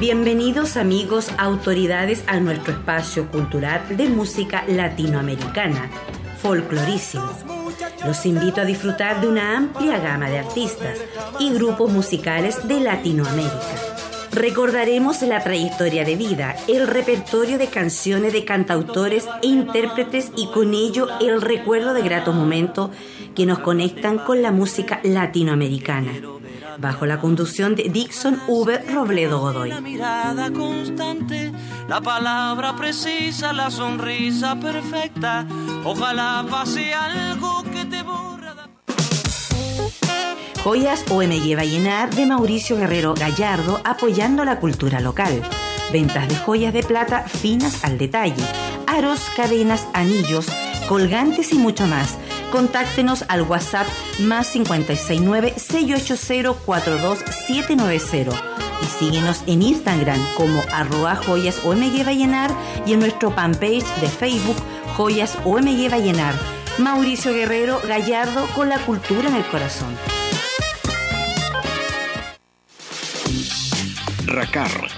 Bienvenidos amigos, autoridades a nuestro espacio cultural de música latinoamericana, folclorísimo. Los invito a disfrutar de una amplia gama de artistas y grupos musicales de Latinoamérica. Recordaremos la trayectoria de vida, el repertorio de canciones de cantautores e intérpretes y con ello el recuerdo de gratos momentos que nos conectan con la música latinoamericana bajo la conducción de Dixon V. Robledo Godoy. La mirada constante, la palabra precisa, la sonrisa perfecta. Ojalá pase algo que te borra. Joyas OMG Vallenar de Mauricio Guerrero Gallardo apoyando la cultura local. Ventas de joyas de plata finas al detalle, aros, cadenas, anillos, colgantes y mucho más Contáctenos al WhatsApp más 569-680-42790 y síguenos en Instagram como arroba joyas y en nuestro fanpage de Facebook Joyas OMG Vallenar. Mauricio Guerrero Gallardo con la cultura en el corazón. RACAR,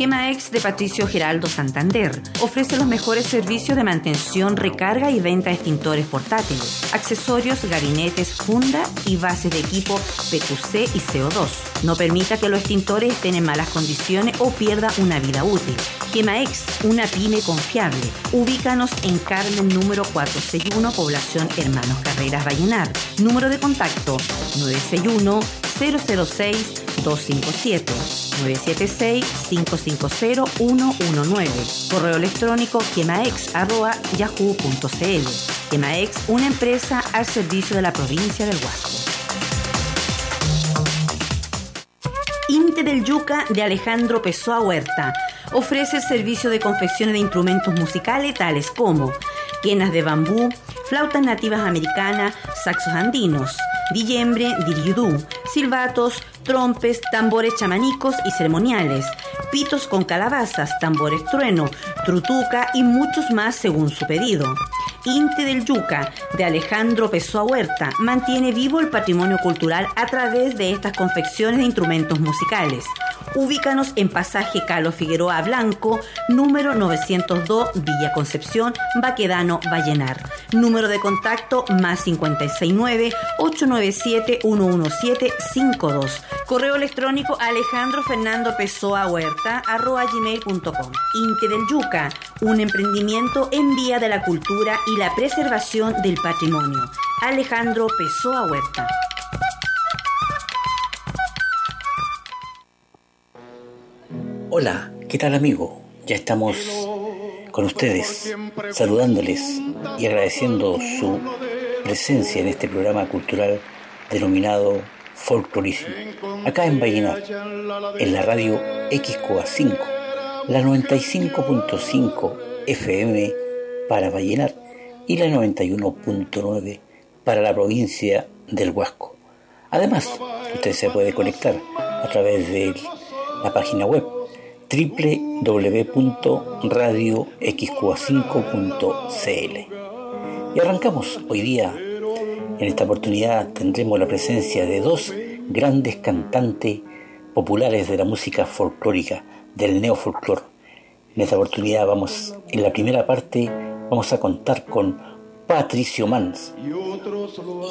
Gemaex de Patricio Geraldo Santander ofrece los mejores servicios de mantención, recarga y venta de extintores portátiles, accesorios, gabinetes, funda y bases de equipo PQC y CO2. No permita que los extintores estén en malas condiciones o pierda una vida útil. Gemaex, una pyme confiable. Ubícanos en Carmen número 461, población Hermanos Carreras Vallenar. Número de contacto 961 006 257 976-550-119. Correo electrónico quemaex.yahoo.cl. Quemaex, una empresa al servicio de la provincia del Huasco. Inte del Yuca de Alejandro Pessoa Huerta ofrece el servicio de confección de instrumentos musicales tales como quenas de bambú, flautas nativas americanas, saxos andinos, dillembre, diriudú, silbatos, trompes, tambores chamanicos y ceremoniales, pitos con calabazas, tambores trueno, trutuca y muchos más según su pedido. Inte del Yuca, de Alejandro Pessoa Huerta, mantiene vivo el patrimonio cultural a través de estas confecciones de instrumentos musicales. Ubícanos en pasaje Calo Figueroa Blanco, número 902, Villa Concepción, Baquedano, Vallenar. Número de contacto más 569-897-11752. Correo electrónico Alejandro Fernando Pessoa Huerta, arroba gmail.com. Inte del Yuca, un emprendimiento en vía de la cultura y la preservación del patrimonio. Alejandro Pessoa Huerta. Hola, ¿qué tal amigo? Ya estamos con ustedes, saludándoles y agradeciendo su presencia en este programa cultural denominado Folclorísimo. Acá en Vallenar, en la radio XCOA 5, la 95.5 FM para Vallenar y la 91.9 para la provincia del Huasco. Además, usted se puede conectar a través de la página web www.radioxqa5.cl. Y arrancamos hoy día. En esta oportunidad tendremos la presencia de dos grandes cantantes populares de la música folclórica, del neofolclor. En esta oportunidad vamos, en la primera parte, vamos a contar con Patricio Mans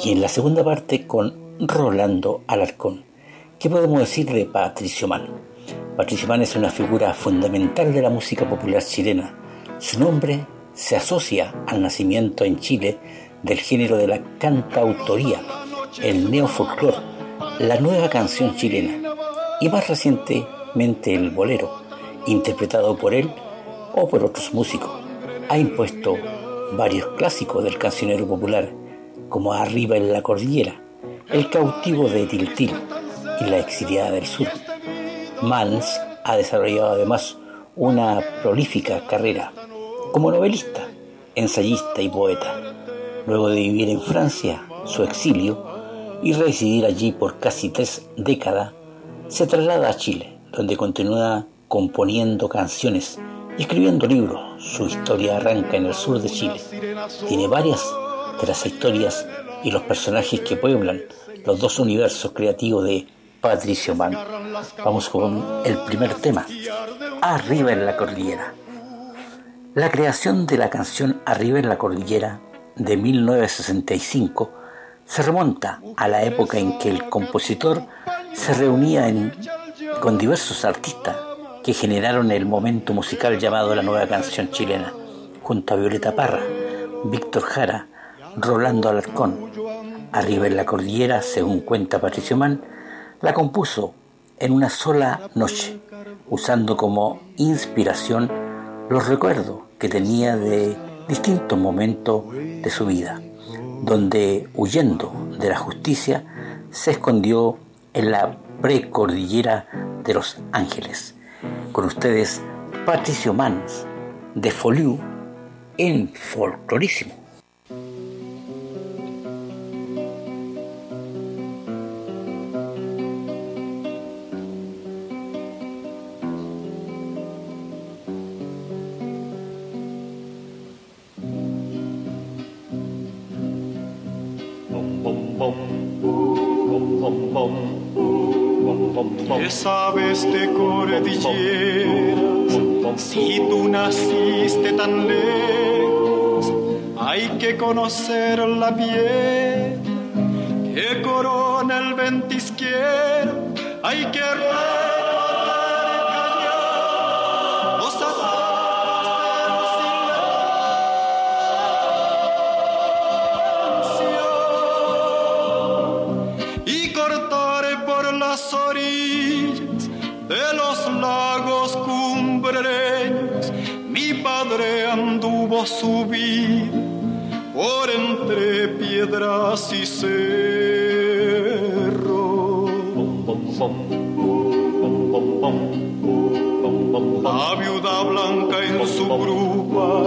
y en la segunda parte con Rolando Alarcón. ¿Qué podemos decir de Patricio Mans? Patricio Mann es una figura fundamental de la música popular chilena. Su nombre se asocia al nacimiento en Chile del género de la cantautoría, el neofolclor, la nueva canción chilena y más recientemente el bolero, interpretado por él o por otros músicos. Ha impuesto varios clásicos del cancionero popular, como Arriba en la Cordillera, El cautivo de Tiltil y La exiliada del sur. Mans ha desarrollado además una prolífica carrera como novelista, ensayista y poeta. Luego de vivir en Francia su exilio y residir allí por casi tres décadas, se traslada a Chile, donde continúa componiendo canciones escribiendo libros. Su historia arranca en el sur de Chile. Tiene varias de las historias y los personajes que pueblan los dos universos creativos de Patricio Mann. Vamos con el primer tema, Arriba en la Cordillera. La creación de la canción Arriba en la Cordillera de 1965 se remonta a la época en que el compositor se reunía con diversos artistas que generaron el momento musical llamado la nueva canción chilena, junto a Violeta Parra, Víctor Jara, Rolando Alarcón. Arriba en la cordillera, según cuenta Patricio Mann, la compuso en una sola noche, usando como inspiración los recuerdos que tenía de distintos momentos de su vida, donde huyendo de la justicia se escondió en la precordillera de los ángeles. Con ustedes, Patricio Mans, de Foliu, en Folclorísimo. Si tú naciste tan lejos, hay que conocer la piel que corona el ventisquero, hay que subir por entre piedras y cerros. La viuda blanca en su grupa,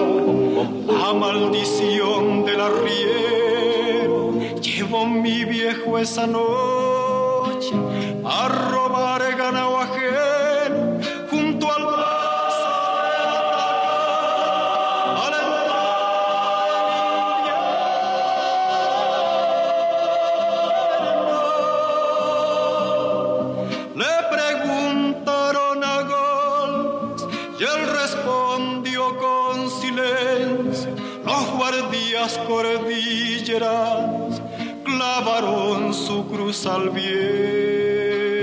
la maldición del arriero, llevó mi viejo esa noche a al viento.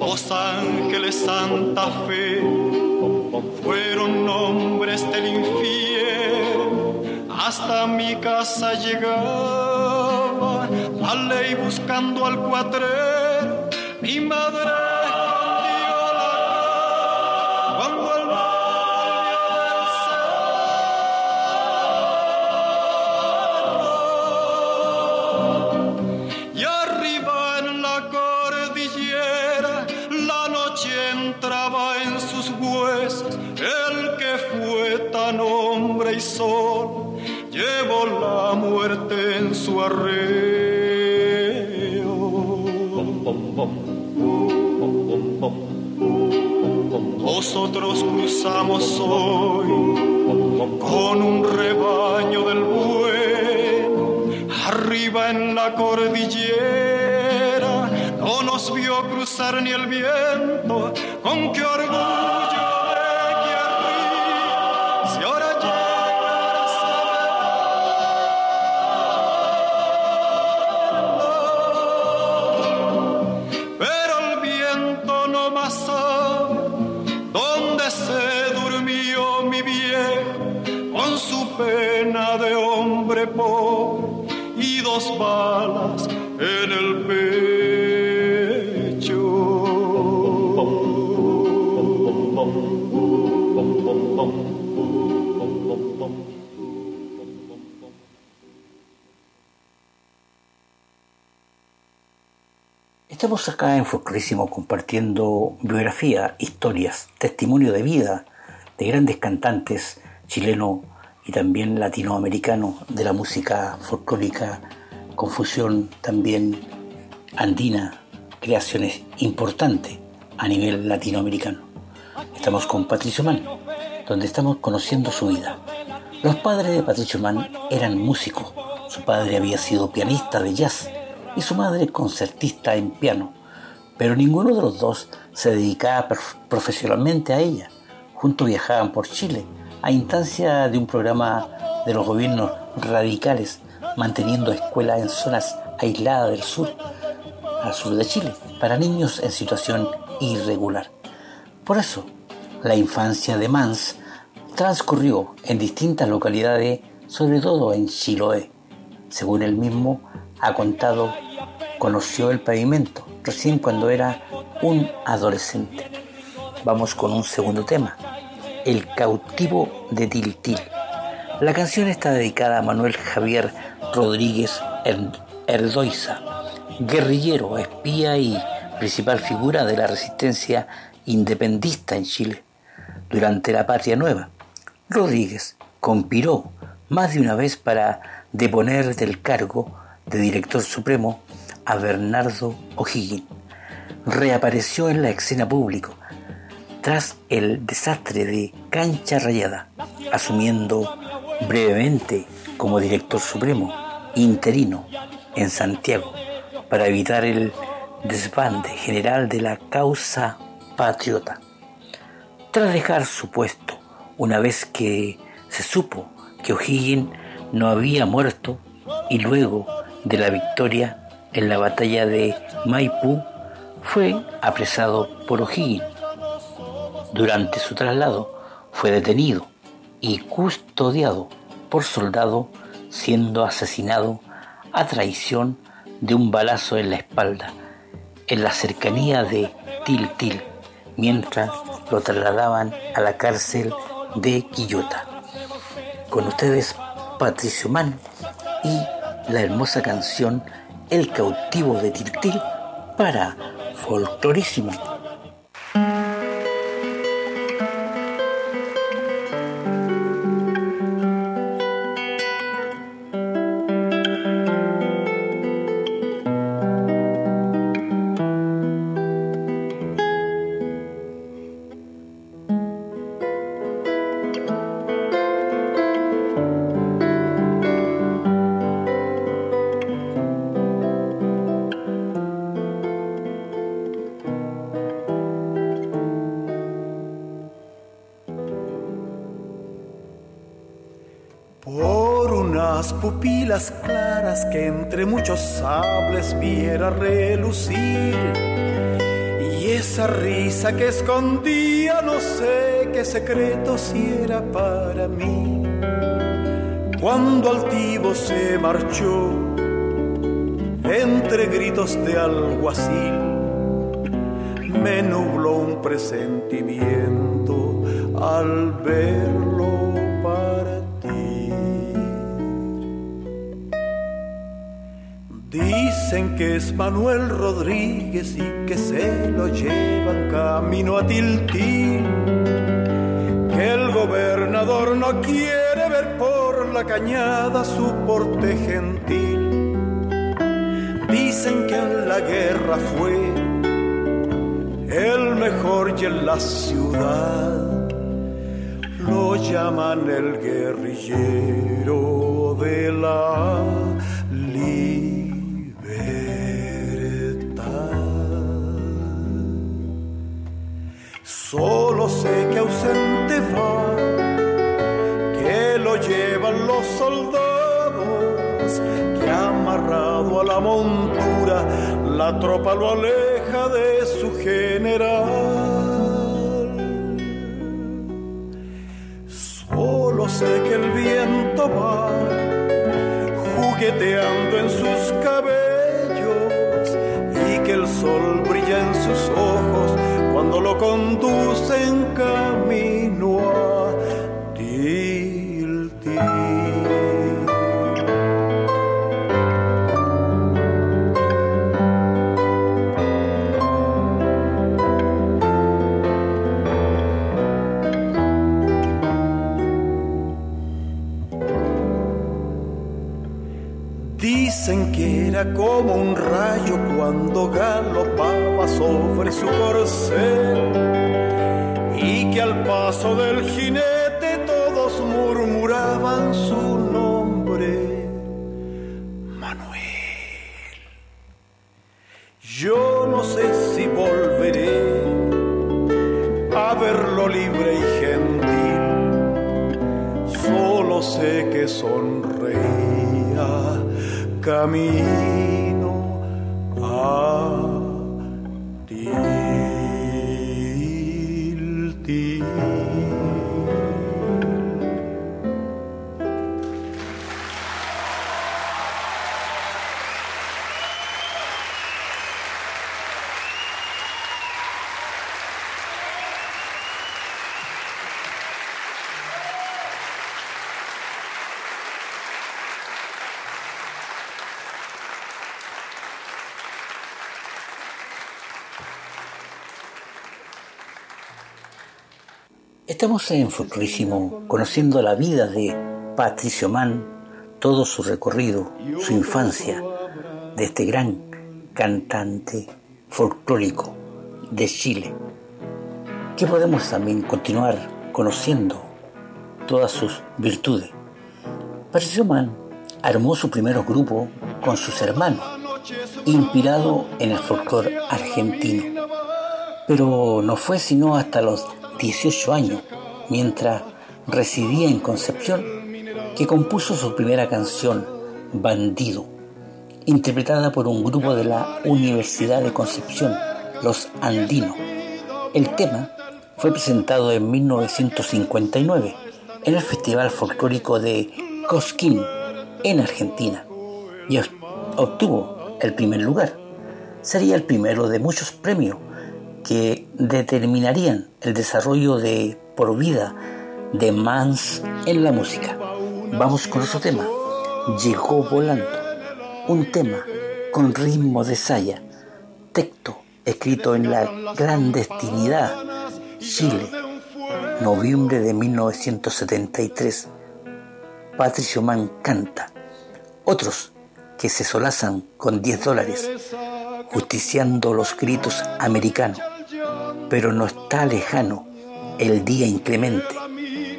Los ángeles Santa Fe fueron nombres del infierno, hasta mi casa llegaba la ley buscando al cuatrero, mi madre Nosotros cruzamos hoy con un rebaño del bueno, arriba en la cordillera, no nos vio cruzar ni el viento, dos en el pecho. Estamos acá en Folclorísimo compartiendo biografía, historias, testimonio de vida de grandes cantantes chilenos y también latinoamericano de la música folclórica, confusión también andina, creaciones importantes a nivel latinoamericano. Estamos con Patricio Mann, donde estamos conociendo su vida. Los padres de Patricio Mann eran músicos. Su padre había sido pianista de jazz y su madre concertista en piano, pero ninguno de los dos se dedicaba profesionalmente a ella. Juntos viajaban por Chile a instancia de un programa de los gobiernos radicales manteniendo escuelas en zonas aisladas del sur, al sur de Chile, para niños en situación irregular. Por eso, la infancia de Mans transcurrió en distintas localidades, sobre todo en Chiloé. Según él mismo ha contado, conoció el pavimento recién cuando era un adolescente. Vamos con un segundo tema. El cautivo de Tiltil. La canción está dedicada a Manuel Javier Rodríguez Erdoiza, guerrillero, espía y principal figura de la resistencia independista en Chile durante la Patria Nueva. Rodríguez conspiró más de una vez para deponer del cargo de director supremo a Bernardo O'Higgins. Reapareció en la escena pública tras el desastre de Cancha Rayada, asumiendo brevemente como director supremo interino en Santiago para evitar el desbande general de la causa patriota. Tras dejar su puesto, una vez que se supo que O'Higgins no había muerto y luego de la victoria en la batalla de Maipú, fue apresado por O'Higgins durante su traslado fue detenido y custodiado por soldado siendo asesinado a traición de un balazo en la espalda en la cercanía de Tiltil mientras lo trasladaban a la cárcel de Quillota. Con ustedes Patricio Mann y la hermosa canción El cautivo de Tiltil para Folclorísimo. Que escondía no sé qué secreto si era para mí. Cuando altivo se marchó, entre gritos de alguacil, me nubló un presentimiento al verlo Dicen que es Manuel Rodríguez y que se lo llevan camino a Tiltil. Que el gobernador no quiere ver por la cañada su porte gentil Dicen que en la guerra fue el mejor y en la ciudad lo llaman el guerrillero montura la tropa lo aleja de su general. Solo sé que el viento va jugueteando en sus cabellos y que el sol brilla en sus ojos cuando lo conducen camino como un rayo cuando galopaba sobre su corcel. Y que al paso del jinete todos murmuraban su nombre, Manuel. Yo no sé si volveré a verlo libre y gentil, solo sé que sonreía camino Estamos en Folclorísimo conociendo la vida de Patricio Mann, todo su recorrido, su infancia, de este gran cantante folclórico de Chile. Que podemos también continuar conociendo todas sus virtudes. Patricio Mann armó su primer grupo con sus hermanos, inspirado en el folclore argentino. Pero no fue sino hasta los 18 años, mientras residía en Concepción, que compuso su primera canción, Bandido, interpretada por un grupo de la Universidad de Concepción, los Andinos. El tema fue presentado en 1959 en el Festival Folclórico de Cosquín, en Argentina, y obtuvo el primer lugar. Sería el primero de muchos premios que determinarían el desarrollo de por vida de Mans en la música. Vamos con otro tema. Llegó volando. Un tema con ritmo de saya. Texto escrito en la clandestinidad. Chile. Noviembre de 1973. Patricio Mann canta. Otros que se solazan con 10 dólares, justiciando los gritos americanos pero no está lejano el día inclemente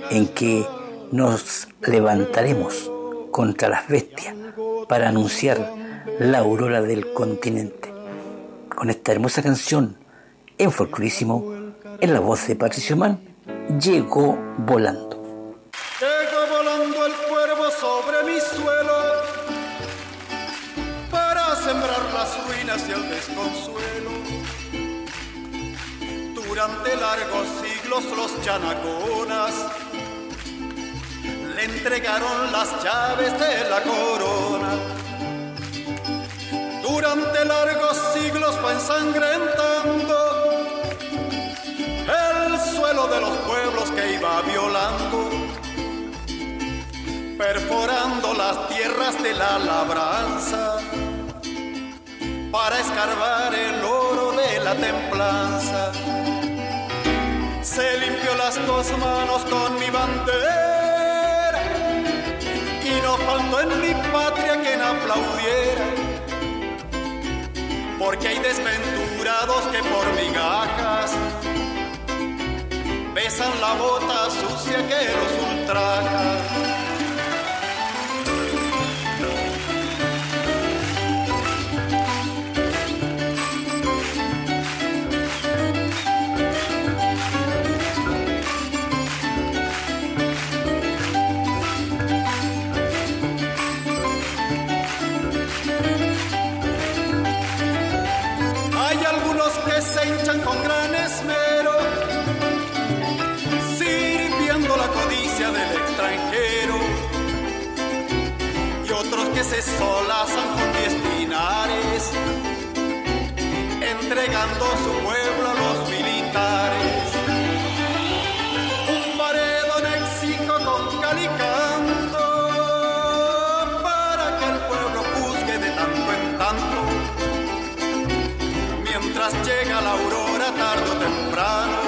en que nos levantaremos contra las bestias para anunciar la aurora del continente. Con esta hermosa canción en folclorísimo, en la voz de Patricio Mann, llegó volando. Durante largos siglos los chanaconas le entregaron las llaves de la corona. Durante largos siglos fue ensangrentando el suelo de los pueblos que iba violando, perforando las tierras de la labranza para escarbar el oro de la templanza se limpió las dos manos con mi bandera y no faltó en mi patria quien aplaudiera porque hay desventurados que por migajas besan la bota sucia que los ultraja. Su pueblo a los militares. Un paredón exijo con calicanto para que el pueblo juzgue de tanto en tanto. Mientras llega la aurora tarde o temprano,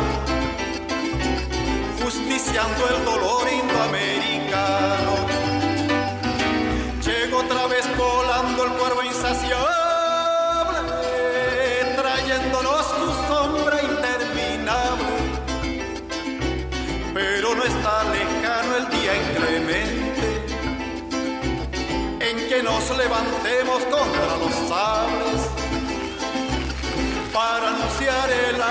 justiciando el dolor indoamericano nos levantemos contra los sables para anunciar el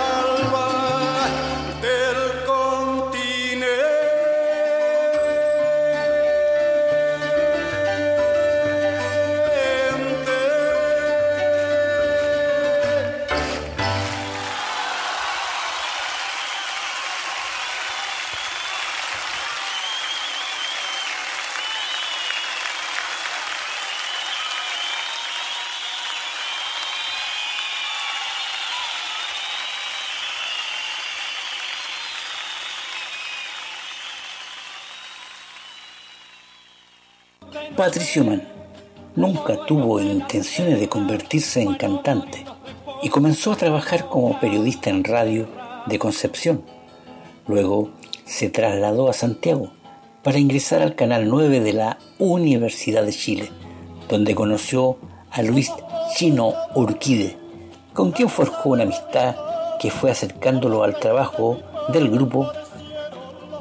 Patricio Mann nunca tuvo intenciones de convertirse en cantante y comenzó a trabajar como periodista en radio de Concepción. Luego se trasladó a Santiago para ingresar al Canal 9 de la Universidad de Chile, donde conoció a Luis Chino Urquide, con quien forjó una amistad que fue acercándolo al trabajo del grupo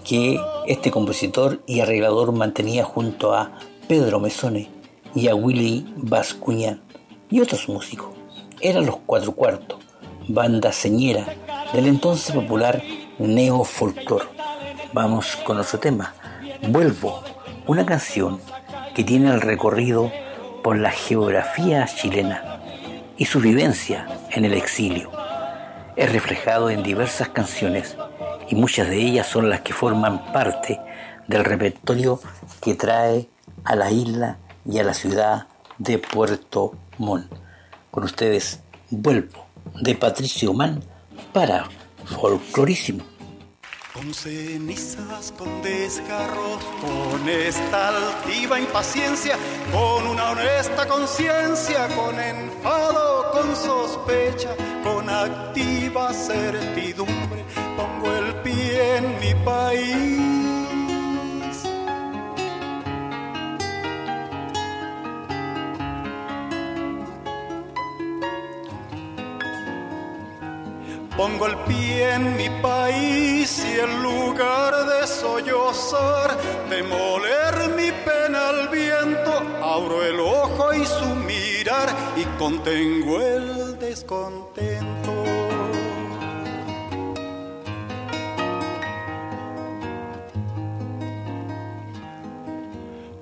que este compositor y arreglador mantenía junto a Pedro Mesone y a Willy Bascuñán y otros músicos. Eran los Cuatro Cuartos, banda señera del entonces popular Neo Folklore. Vamos con otro tema, Vuelvo, una canción que tiene el recorrido por la geografía chilena y su vivencia en el exilio. Es reflejado en diversas canciones y muchas de ellas son las que forman parte del repertorio que trae a la isla y a la ciudad de Puerto Montt. Con ustedes vuelvo de Patricio Man para Folclorísimo. Con cenizas, con desgarros, con esta altiva impaciencia, con una honesta conciencia, con enfado, con sospecha, con activa certidumbre, pongo el pie en mi país Pongo el pie en mi país y en lugar de sollozar, de moler mi pena al viento, abro el ojo y su mirar y contengo el descontento.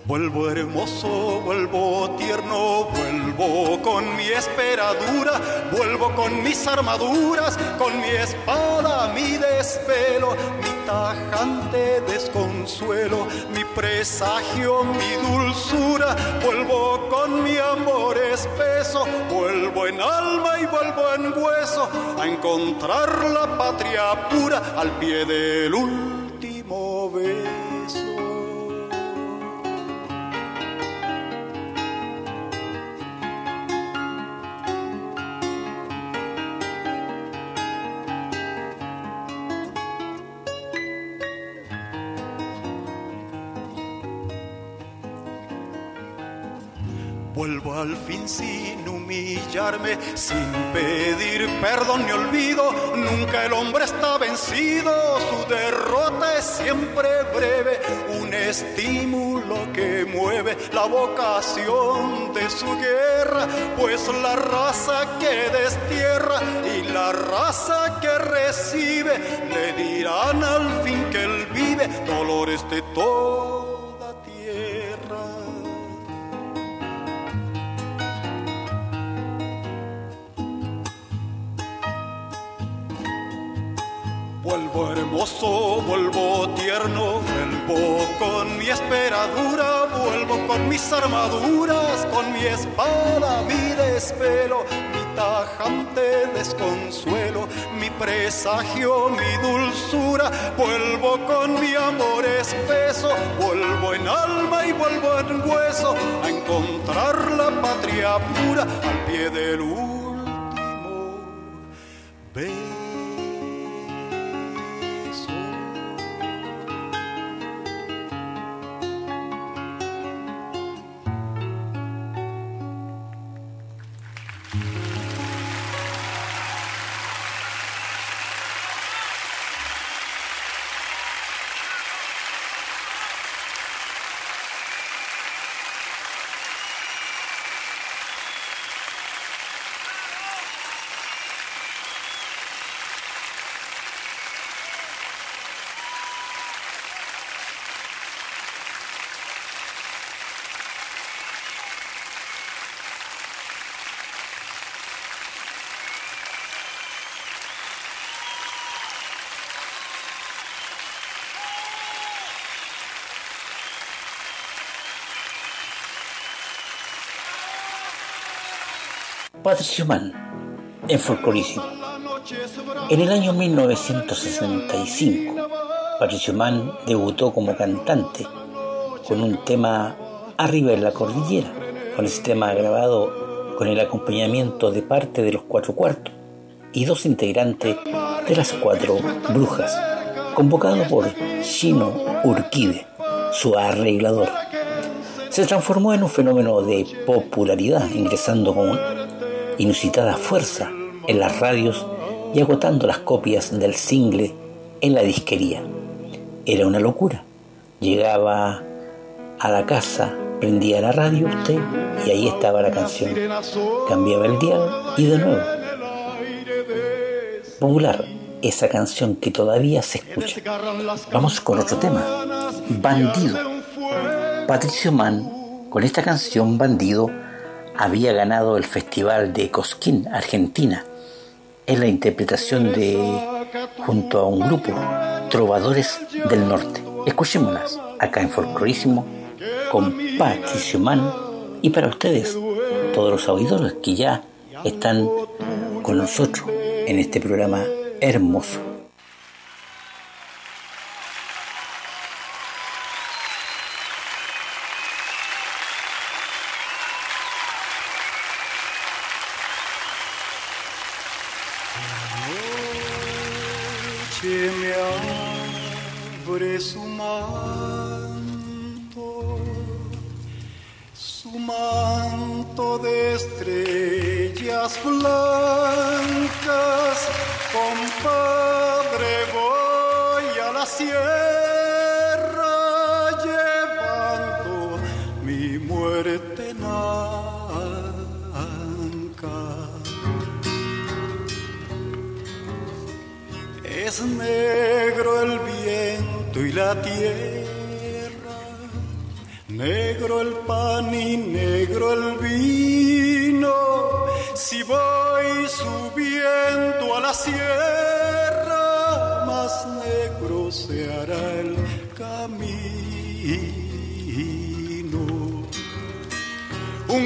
Vuelvo hermoso, vuelvo tierno, vuelvo con mi esperadura, vuelvo con mis armaduras, con mi espada, mi desvelo, mi tajante desconsuelo, mi presagio, mi dulzura, vuelvo con mi amor espeso, vuelvo en alma y vuelvo en hueso a encontrar la patria pura al pie del último beso. Vuelvo al fin sin humillarme, sin pedir perdón ni olvido. Nunca el hombre está vencido, su derrota es siempre breve. Un estímulo que mueve la vocación de su guerra, pues la raza que destierra y la raza que recibe le dirán al fin que él vive dolores de todo Vuelvo hermoso, vuelvo tierno, vuelvo con mi esperadura, vuelvo con mis armaduras, con mi espada, mi despelo, mi tajante desconsuelo, mi presagio, mi dulzura, vuelvo con mi amor espeso, vuelvo en alma y vuelvo en hueso a encontrar la patria pura al pie del último. Patricio Mann en Folclorísimo. En el año 1965, Patricio Mann debutó como cantante con un tema Arriba en la Cordillera, con ese tema grabado con el acompañamiento de parte de los cuatro cuartos y dos integrantes de las cuatro brujas, convocado por Chino Urquide, su arreglador. Se transformó en un fenómeno de popularidad, ingresando con inusitada fuerza en las radios y agotando las copias del single en la disquería. Era una locura. Llegaba a la casa, prendía la radio usted y ahí estaba la canción. Cambiaba el dial y de nuevo. Popular, esa canción que todavía se escucha. Vamos con otro tema. Bandido. Patricio Mann, con esta canción Bandido, había ganado el Festival de Cosquín, Argentina, en la interpretación de, junto a un grupo, Trovadores del Norte. Escuchémoslas acá en Folclorísimo con Patricio Mann y para ustedes, todos los auditores que ya están con nosotros en este programa hermoso. su manto, su manto de estrellas blancas, compadre, voy a la sierra llevando mi muerte en anca. Es la tierra, negro el pan y negro el vino. Si voy subiendo a la sierra, más negro se hará el camino. Un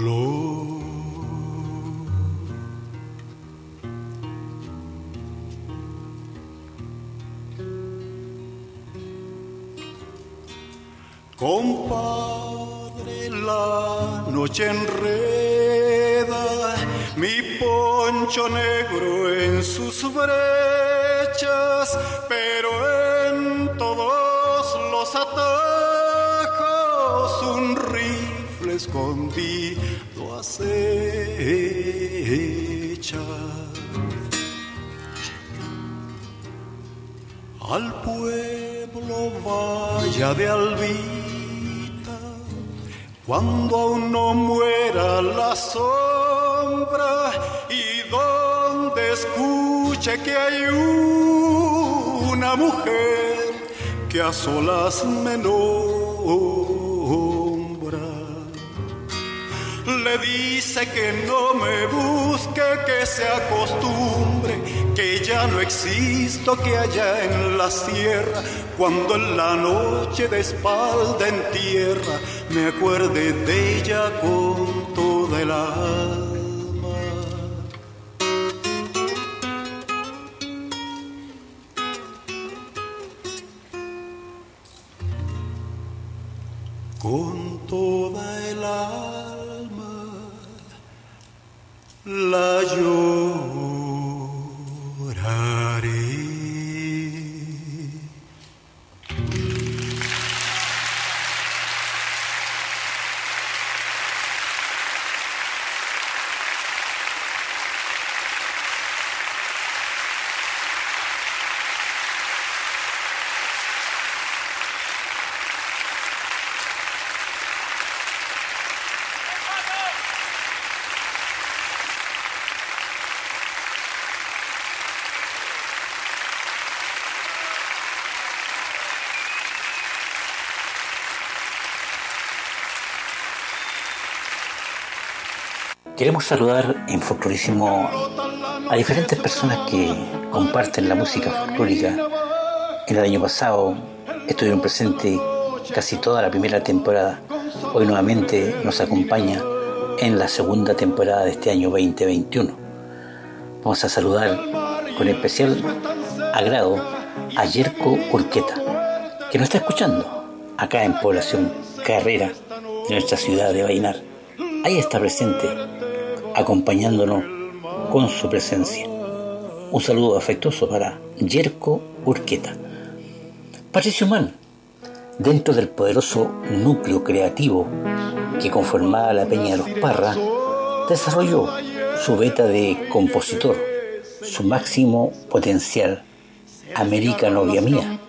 Compadre, la noche enreda mi poncho negro en sus brechas, pero en todos los atajos un rifle escondido acecha. Al pueblo vaya de albita cuando aún no muera la sombra y donde escuche que hay una mujer que a solas me Le dice que no me busque, que se acostumbre, que ya no existo, que allá en la sierra, cuando en la noche de espalda en tierra, me acuerde de ella con toda el alma. Con toda el alma la lloraré. Queremos saludar en Folclorísimo a diferentes personas que comparten la música folclórica. En el año pasado estuvieron presentes casi toda la primera temporada. Hoy nuevamente nos acompaña en la segunda temporada de este año 2021. Vamos a saludar con especial agrado a Yerko Urqueta, que nos está escuchando acá en Población Carrera, en nuestra ciudad de Bainar. Ahí está presente acompañándonos con su presencia. Un saludo afectuoso para Yerko Urqueta. Patricio Mann, dentro del poderoso núcleo creativo que conformaba la Peña de los Parra, desarrolló su beta de compositor, su máximo potencial, América novia mía,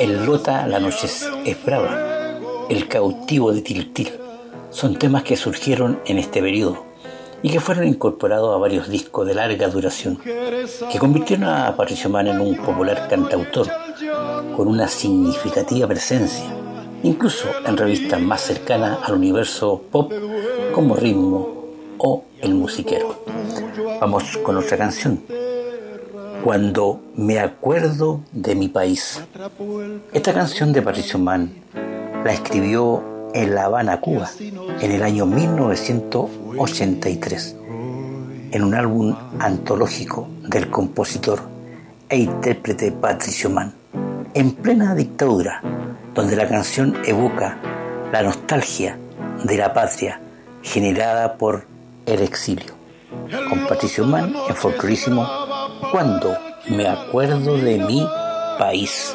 el Lota la noche es brava, el cautivo de Tiltil. Son temas que surgieron en este periodo y que fueron incorporados a varios discos de larga duración, que convirtieron a Patricio Mann en un popular cantautor con una significativa presencia, incluso en revistas más cercanas al universo pop como Ritmo o El Musiquero. Vamos con otra canción. Cuando me acuerdo de mi país. Esta canción de Patricio Mann la escribió en La Habana, Cuba, en el año 1983, en un álbum antológico del compositor e intérprete Patricio Mann, en plena dictadura, donde la canción evoca la nostalgia de la patria generada por el exilio. Con Patricio Mann en folclorísimo Cuando me acuerdo de mi país.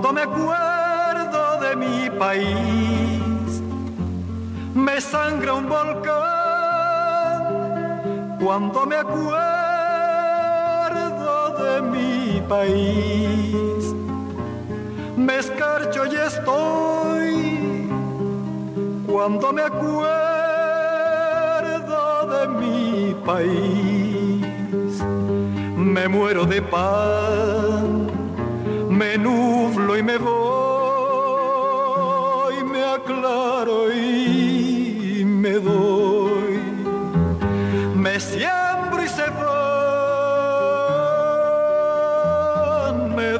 Cuando me acuerdo de mi país, me sangra un volcán. Cuando me acuerdo de mi país, me escarcho y estoy. Cuando me acuerdo de mi país, me muero de pan me nublo y me voy, me aclaro y me doy, me siembro y se van, me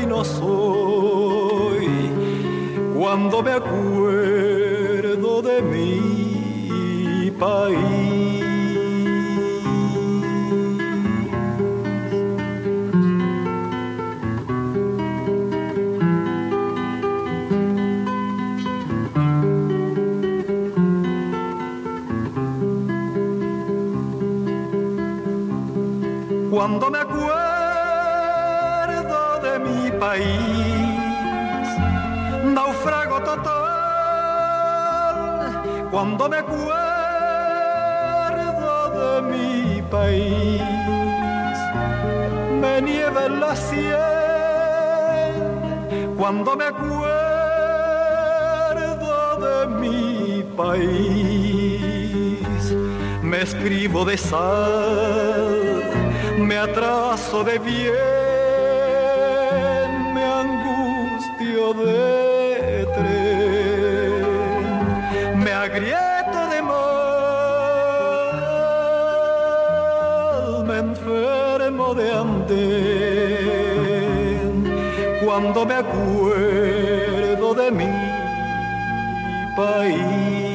y no soy cuando me acuerdo de mi país. Cuando me acuerdo de mi país, naufrago total, cuando me acuerdo de mi país, me nieva en la sien, cuando me acuerdo de mi país, me escribo de sal me atraso de bien, me angustio de tren, me agrieto de mal, me enfermo de andén, cuando me acuerdo de mi país.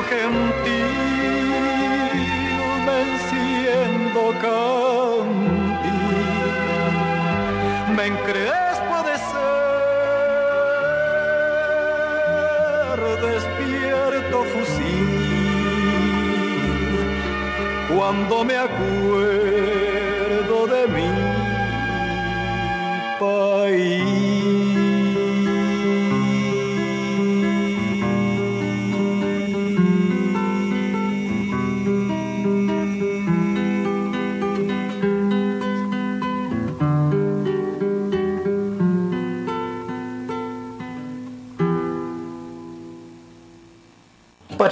Gentil, me enciendo me encrespo de ser despierto fusil, cuando me acuerdo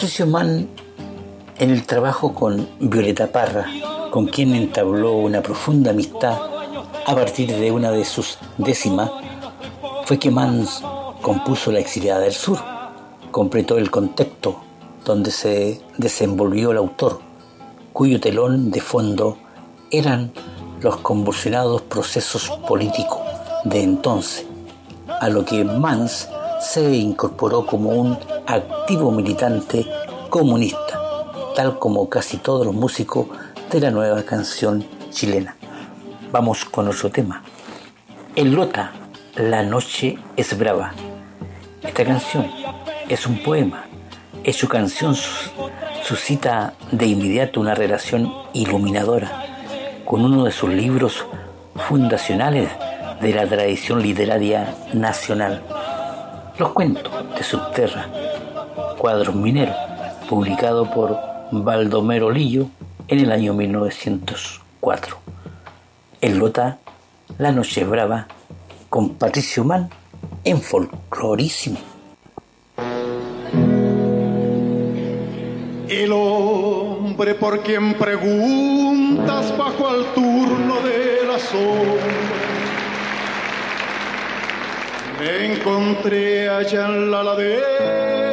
Patricio Mann, en el trabajo con Violeta Parra, con quien entabló una profunda amistad a partir de una de sus décimas, fue que Mann compuso La exiliada del sur, completó el contexto donde se desenvolvió el autor, cuyo telón de fondo eran los convulsionados procesos políticos de entonces, a lo que Mans se incorporó como un activo militante comunista, tal como casi todos los músicos de la nueva canción chilena. Vamos con otro tema. El Lota, La noche es brava. Esta canción es un poema. Su canción suscita de inmediato una relación iluminadora con uno de sus libros fundacionales de la tradición literaria nacional los cuentos de Subterra, cuadros mineros, publicado por Baldomero Lillo en el año 1904. El Lota, La Noche Brava, con Patricio Mann en folclorísimo. El hombre por quien preguntas bajo al turno de la sombra encontré allá en la ladera,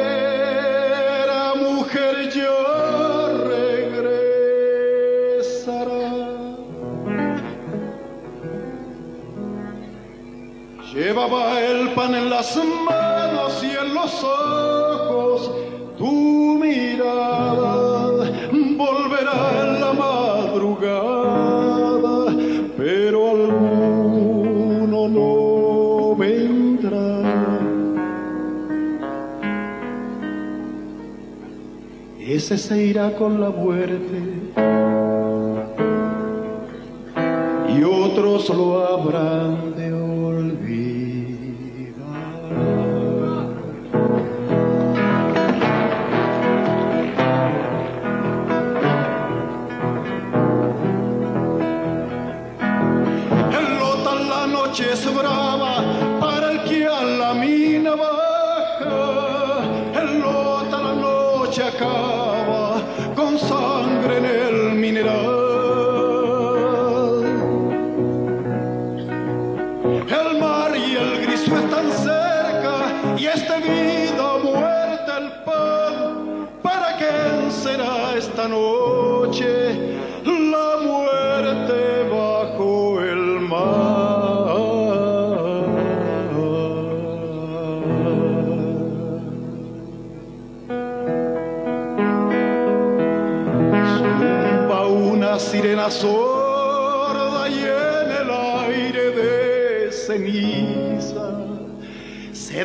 Llevaba el pan en las manos y en los ojos tu mirada volverá en la madrugada, pero alguno no vendrá. Ese se irá con la muerte y otro otros lo habrán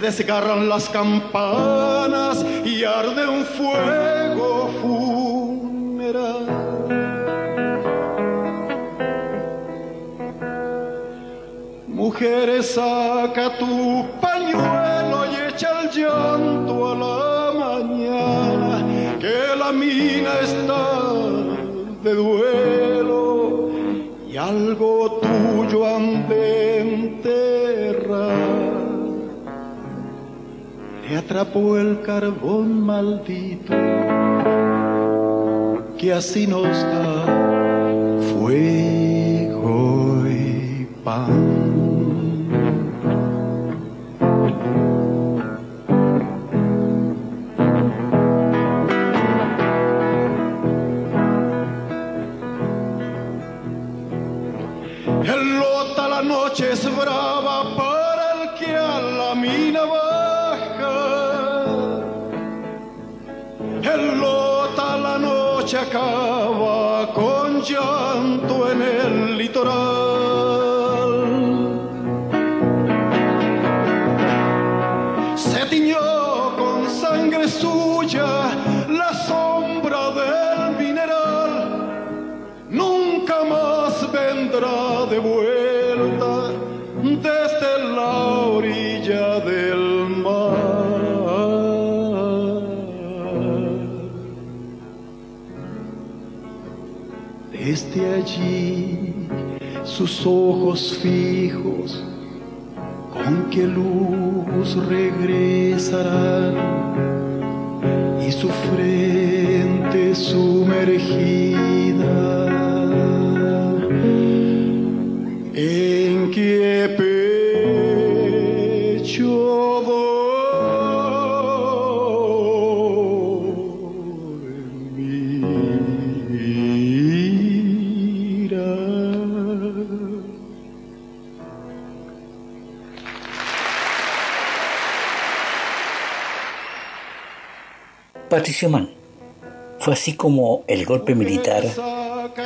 desgarran las campanas y arde un fuego funeral. Mujeres, saca tu pañuelo y echa el llanto a la mañana, que la mina está de duelo y algo tuyo han Le atrapó el carbón maldito que así nos da fuego y pan. Se tiñó con sangre suya la sombra del mineral, nunca más vendrá de vuelta desde la orilla del Desde allí ojos fijos, con qué luz regresarán y su frente sumergida Fue así como el golpe militar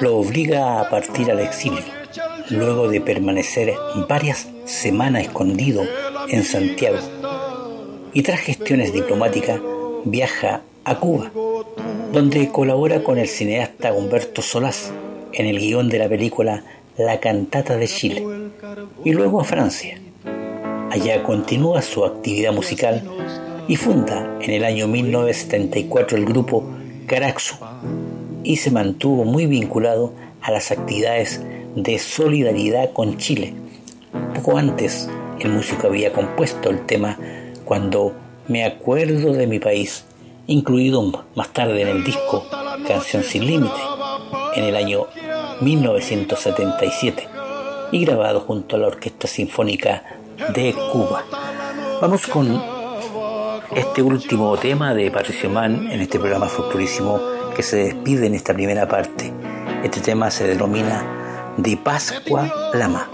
lo obliga a partir al exilio, luego de permanecer varias semanas escondido en Santiago. Y tras gestiones diplomáticas viaja a Cuba, donde colabora con el cineasta Humberto Solás en el guion de la película La Cantata de Chile, y luego a Francia. Allá continúa su actividad musical y funda en el año 1974 el grupo Caraxu y se mantuvo muy vinculado a las actividades de solidaridad con Chile. Poco antes, el músico había compuesto el tema Cuando me acuerdo de mi país, incluido más tarde en el disco Canción sin Límite, en el año 1977, y grabado junto a la Orquesta Sinfónica de Cuba. Vamos con este último tema de Patricio Mann en este programa folclorísimo que se despide en esta primera parte. Este tema se denomina De Pascua Lama,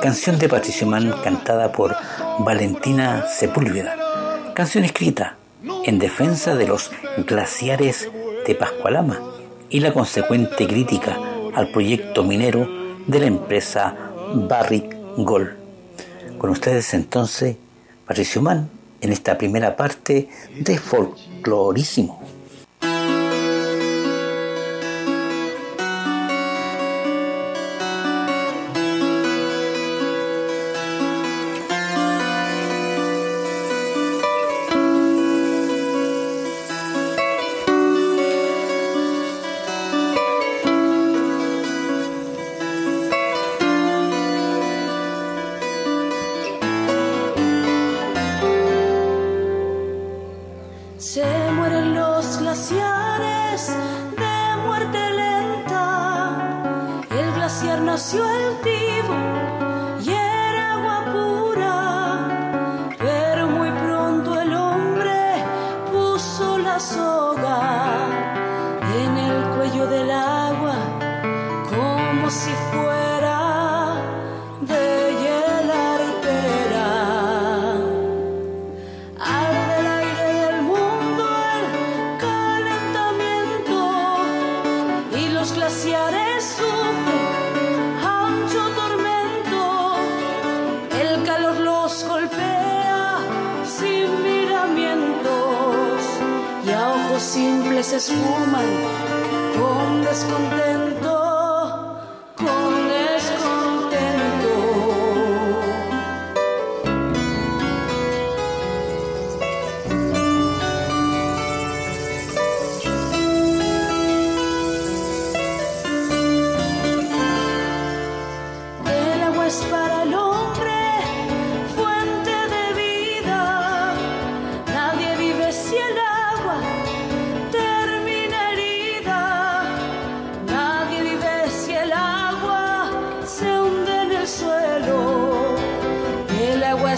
canción de Patricio Mann cantada por Valentina Sepúlveda, canción escrita en defensa de los glaciares de Pascualama y la consecuente crítica al proyecto minero de la empresa Barrick Gold. Con ustedes entonces, Patricio Mann en esta primera parte de Folclorísimo.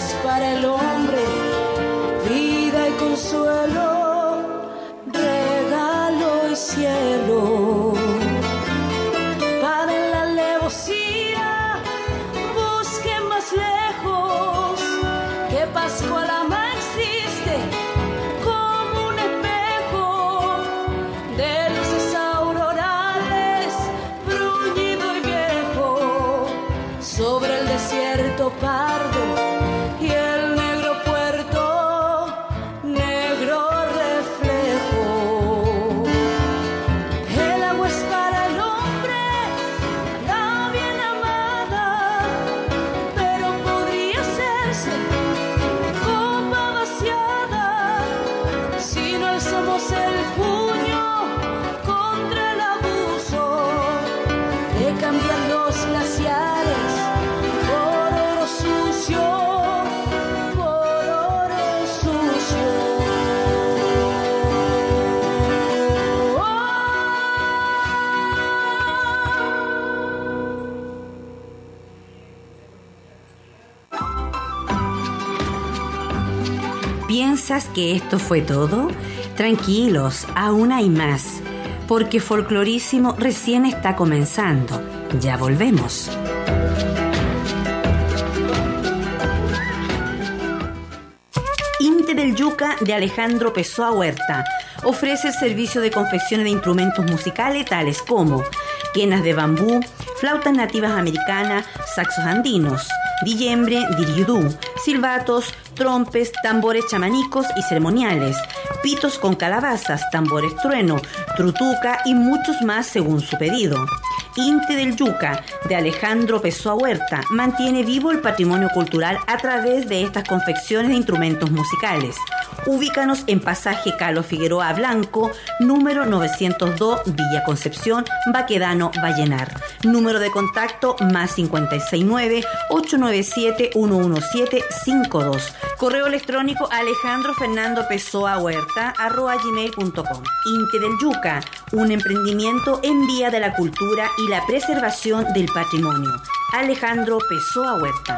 Es para el hombre vida y consuelo, regalo y cielo ¿Piensas que esto fue todo? Tranquilos, aún hay más, porque Folclorísimo recién está comenzando. Ya volvemos. Inte del Yuca de Alejandro Pessoa Huerta ofrece el servicio de confección de instrumentos musicales tales como quenas de bambú, flautas nativas americanas, saxos andinos, dillembre, diriudú, silbatos, trompes, tambores chamanicos y ceremoniales, pitos con calabazas, tambores trueno, trutuca y muchos más según su pedido. Inte del Yuca de Alejandro Pessoa Huerta mantiene vivo el patrimonio cultural a través de estas confecciones de instrumentos musicales. Ubícanos en pasaje Carlos Figueroa Blanco, número 902, Villa Concepción, Baquedano, Vallenar. Número de contacto más 569-897-11752. Correo electrónico Alejandro Fernando Pessoa Huerta arroba gmail.com. Inte del Yuca, un emprendimiento en vía de la cultura y la preservación del patrimonio. Alejandro Pessoa Huerta.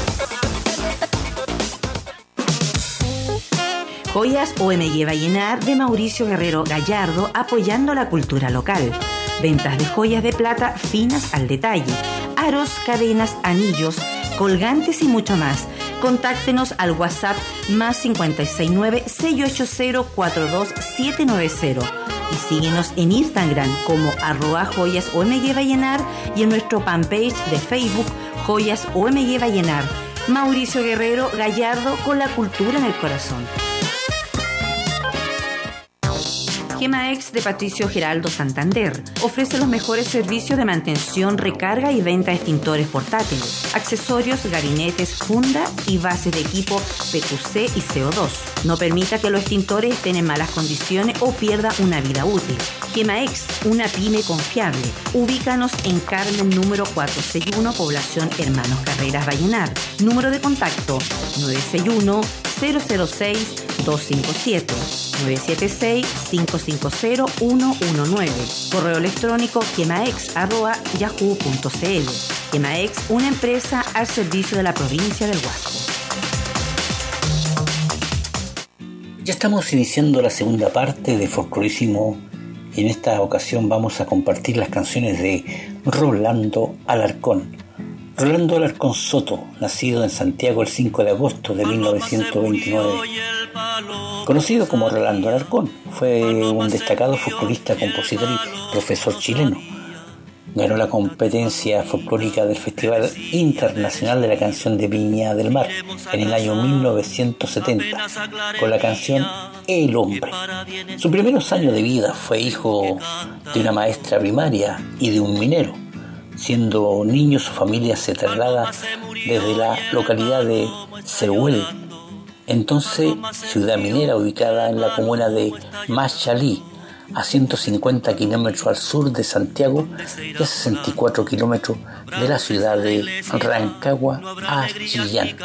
Joyas OMG Vallenar de Mauricio Guerrero Gallardo apoyando la cultura local. Ventas de joyas de plata finas al detalle. Aros, cadenas, anillos, colgantes y mucho más. Contáctenos al WhatsApp más 569-680-42790 y síguenos en Instagram como arroba joyas OMG Vallenar y en nuestro fanpage de Facebook Joyas OMG Vallenar. Mauricio Guerrero Gallardo con la cultura en el corazón. Gemaex de Patricio Geraldo Santander ofrece los mejores servicios de mantención, recarga y venta de extintores portátiles, accesorios, gabinetes, funda y bases de equipo PQC y CO2. No permita que los extintores estén en malas condiciones o pierda una vida útil. Gemaex, una pyme confiable. Ubícanos en Carmen número 461, población Hermanos Carreras Vallenar. Número de contacto 961 006 257 976 550 119. Correo electrónico quemaex.yahoo.cl. Quemaex, una empresa al servicio de la provincia del Huasco. Ya estamos iniciando la segunda parte de Folclorísimo y en esta ocasión vamos a compartir las canciones de Rolando Alarcón. Rolando Alarcón Soto, nacido en Santiago el 5 de agosto de 1929. Conocido como Rolando Alarcón, fue un destacado folclorista, compositor y profesor chileno. Ganó la competencia folclórica del Festival Internacional de la Canción de Viña del Mar en el año 1970 con la canción El Hombre. Sus primeros años de vida fue hijo de una maestra primaria y de un minero. Siendo niño su familia se traslada desde la localidad de Cehuel, entonces ciudad minera ubicada en la comuna de Machalí, a 150 kilómetros al sur de Santiago y a 64 kilómetros de la ciudad de Rancagua a Chillán,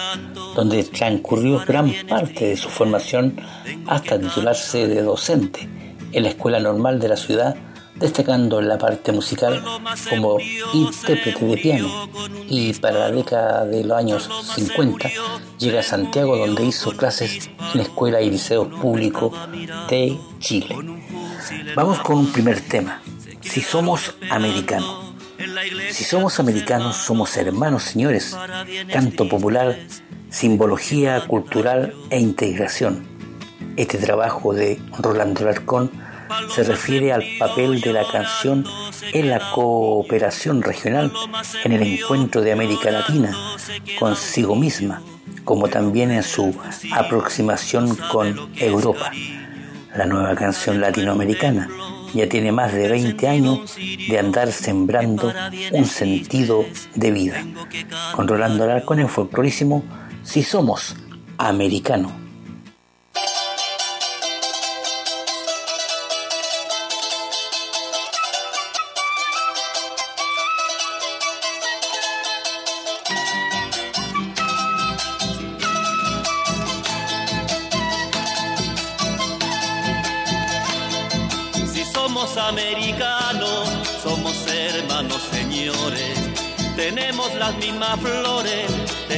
donde transcurrió gran parte de su formación hasta titularse de docente en la Escuela Normal de la ciudad destacando la parte musical como intérprete de piano y para la década de los años 50 llega a Santiago donde hizo clases en escuela y liceos públicos de Chile. Vamos con un primer tema. Si somos americanos. Si somos americanos, somos hermanos, señores. Canto popular, simbología cultural e integración. Este trabajo de Rolando Larcón se refiere al papel de la canción en la cooperación regional, en el encuentro de América Latina consigo misma, como también en su aproximación con Europa. La nueva canción latinoamericana ya tiene más de 20 años de andar sembrando un sentido de vida. Con Rolando Alarcón en Folclorísimo, si somos americanos.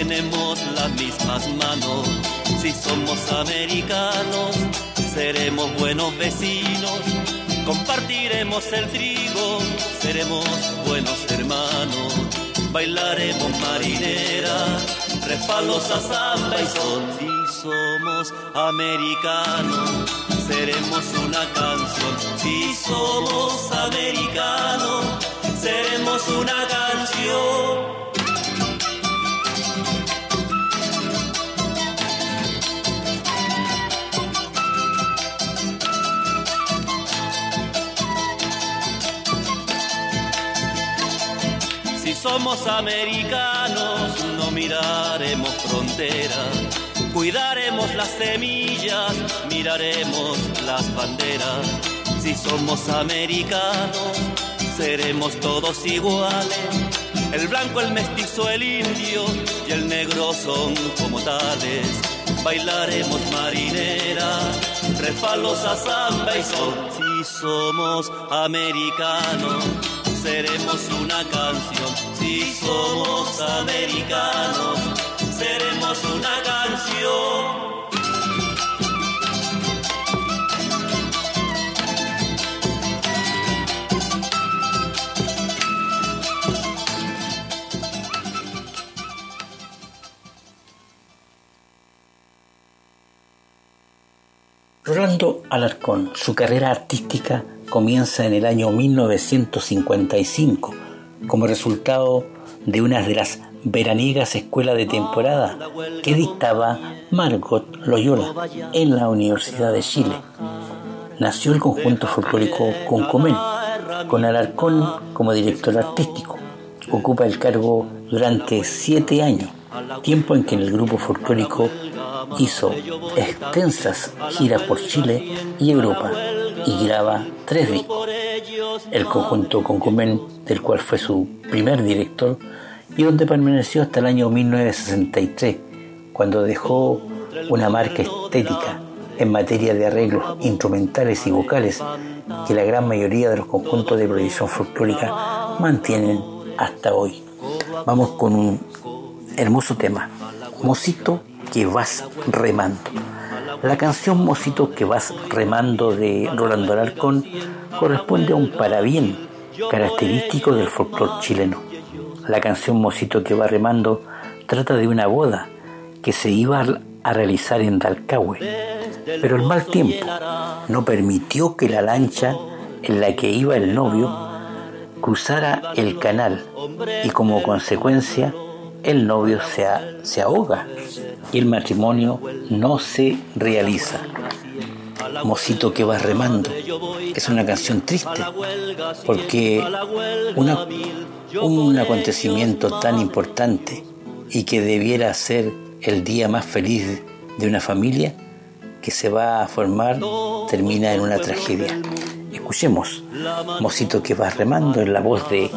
Tenemos las mismas manos. Si somos americanos, seremos buenos vecinos. Compartiremos el trigo, seremos buenos hermanos. Bailaremos marinera, a samba y son. Si somos americanos seremos una canción. Si somos americanos, seremos una canción. Somos americanos, no miraremos fronteras. Cuidaremos las semillas, miraremos las banderas. Si somos americanos, seremos todos iguales. El blanco, el mestizo, el indio y el negro son como tales. Bailaremos marinera, refalos a samba y son. Si somos americanos, seremos una canción. Si somos americanos, seremos una canción. Rolando Alarcón, su carrera artística comienza en el año 1955 como resultado de una de las veraniegas escuelas de temporada que dictaba Margot Loyola en la Universidad de Chile. Nació el conjunto folclórico Concomén, con Alarcón como director artístico. Ocupa el cargo durante siete años, tiempo en que el grupo folclórico hizo extensas giras por Chile y Europa y graba tres discos. El conjunto Concomén, del cual fue su primer director y donde permaneció hasta el año 1963, cuando dejó una marca estética en materia de arreglos instrumentales y vocales que la gran mayoría de los conjuntos de proyección folclórica mantienen hasta hoy. Vamos con un hermoso tema, Mosito que vas remando. La canción Mosito que vas remando de Rolando Alarcón corresponde a un parabién característico del folclore chileno. La canción Mosito que va remando trata de una boda que se iba a realizar en Dalcahue, pero el mal tiempo no permitió que la lancha en la que iba el novio cruzara el canal y como consecuencia el novio se, se ahoga y el matrimonio no se realiza. Mocito que va remando es una canción triste porque un acontecimiento tan importante y que debiera ser el día más feliz de una familia que se va a formar termina en una tragedia. Escuchemos Mocito que va remando en la voz de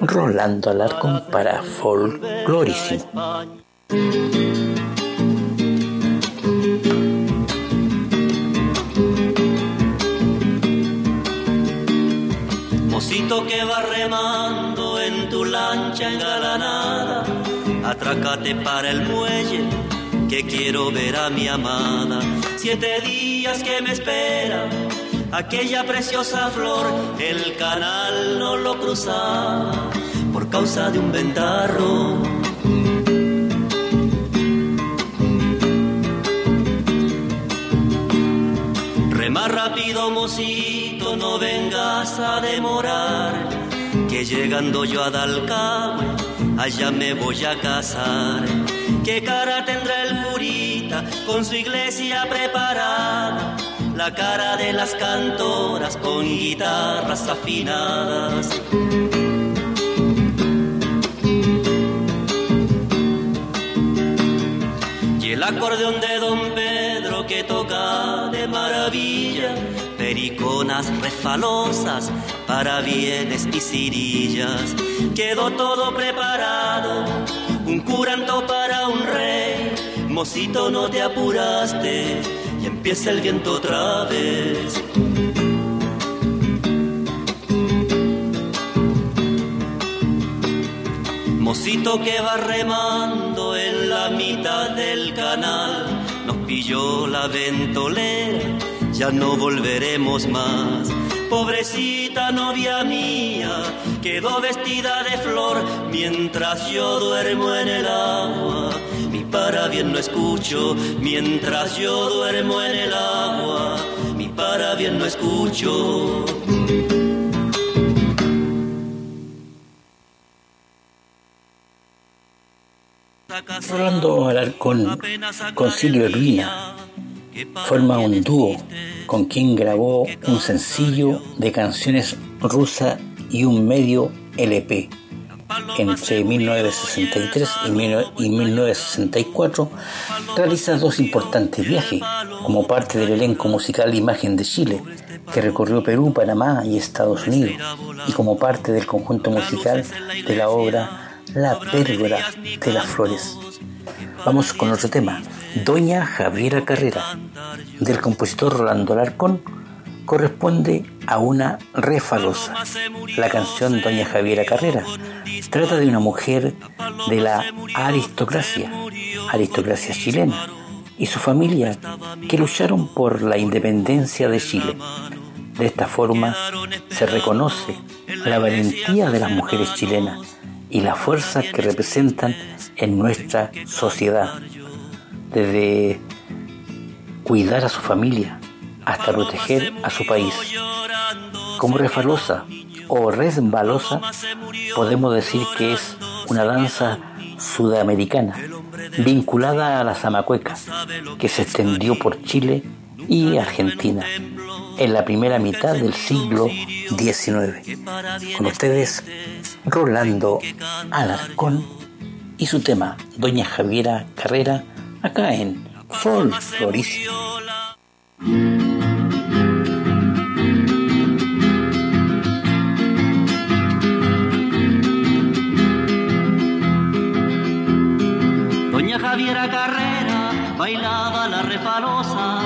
Rolando Alarcón para Folclorísimo. Mocito que va remando en tu lancha engalanada, atrácate para el muelle, que quiero ver a mi amada. Siete días que me espera aquella preciosa flor, el canal no lo cruza por causa de un ventarro. Rema rápido, mocito, no vengas a demorar, que llegando yo a Dalcahue, allá me voy a casar. ¿Qué cara tendrá el curita con su iglesia preparada? La cara de las cantoras con guitarras afinadas. Y el acordeón de don Pedro que toca de maravilla, periconas refalosas para bienes y cirillas. Quedó todo preparado, un curanto para un rey. Mocito, no te apuraste empieza el viento otra vez. Mocito que va remando en la mitad del canal, nos pilló la ventolera, ya no volveremos más. Pobrecita novia mía, quedó vestida de flor mientras yo duermo en el agua para bien no escucho mientras yo duermo en el agua. Mi para bien no escucho. Rolando Alarcón con Silvio Urbina forma un dúo con quien grabó un sencillo de canciones rusa y un medio LP, entre 1963 y 1964, realiza dos importantes viajes como parte del elenco musical Imagen de Chile, que recorrió Perú, Panamá y Estados Unidos, y como parte del conjunto musical de la obra La Pérgola de las Flores. Vamos con otro tema, Doña Javiera Carrera, del compositor Rolando Larcón, corresponde a una refalosa. La canción Doña Javiera Carrera trata de una mujer de la aristocracia, aristocracia chilena, y su familia que lucharon por la independencia de Chile. De esta forma se reconoce la valentía de las mujeres chilenas y la fuerza que representan en nuestra sociedad, desde cuidar a su familia, hasta proteger a su país. Como refalosa o resbalosa, podemos decir que es una danza sudamericana vinculada a la zamacueca, que se extendió por Chile y Argentina en la primera mitad del siglo XIX. Con ustedes, Rolando Alarcón y su tema, Doña Javiera Carrera, acá en Folkloricio. Javiera Carrera bailaba la refalosa.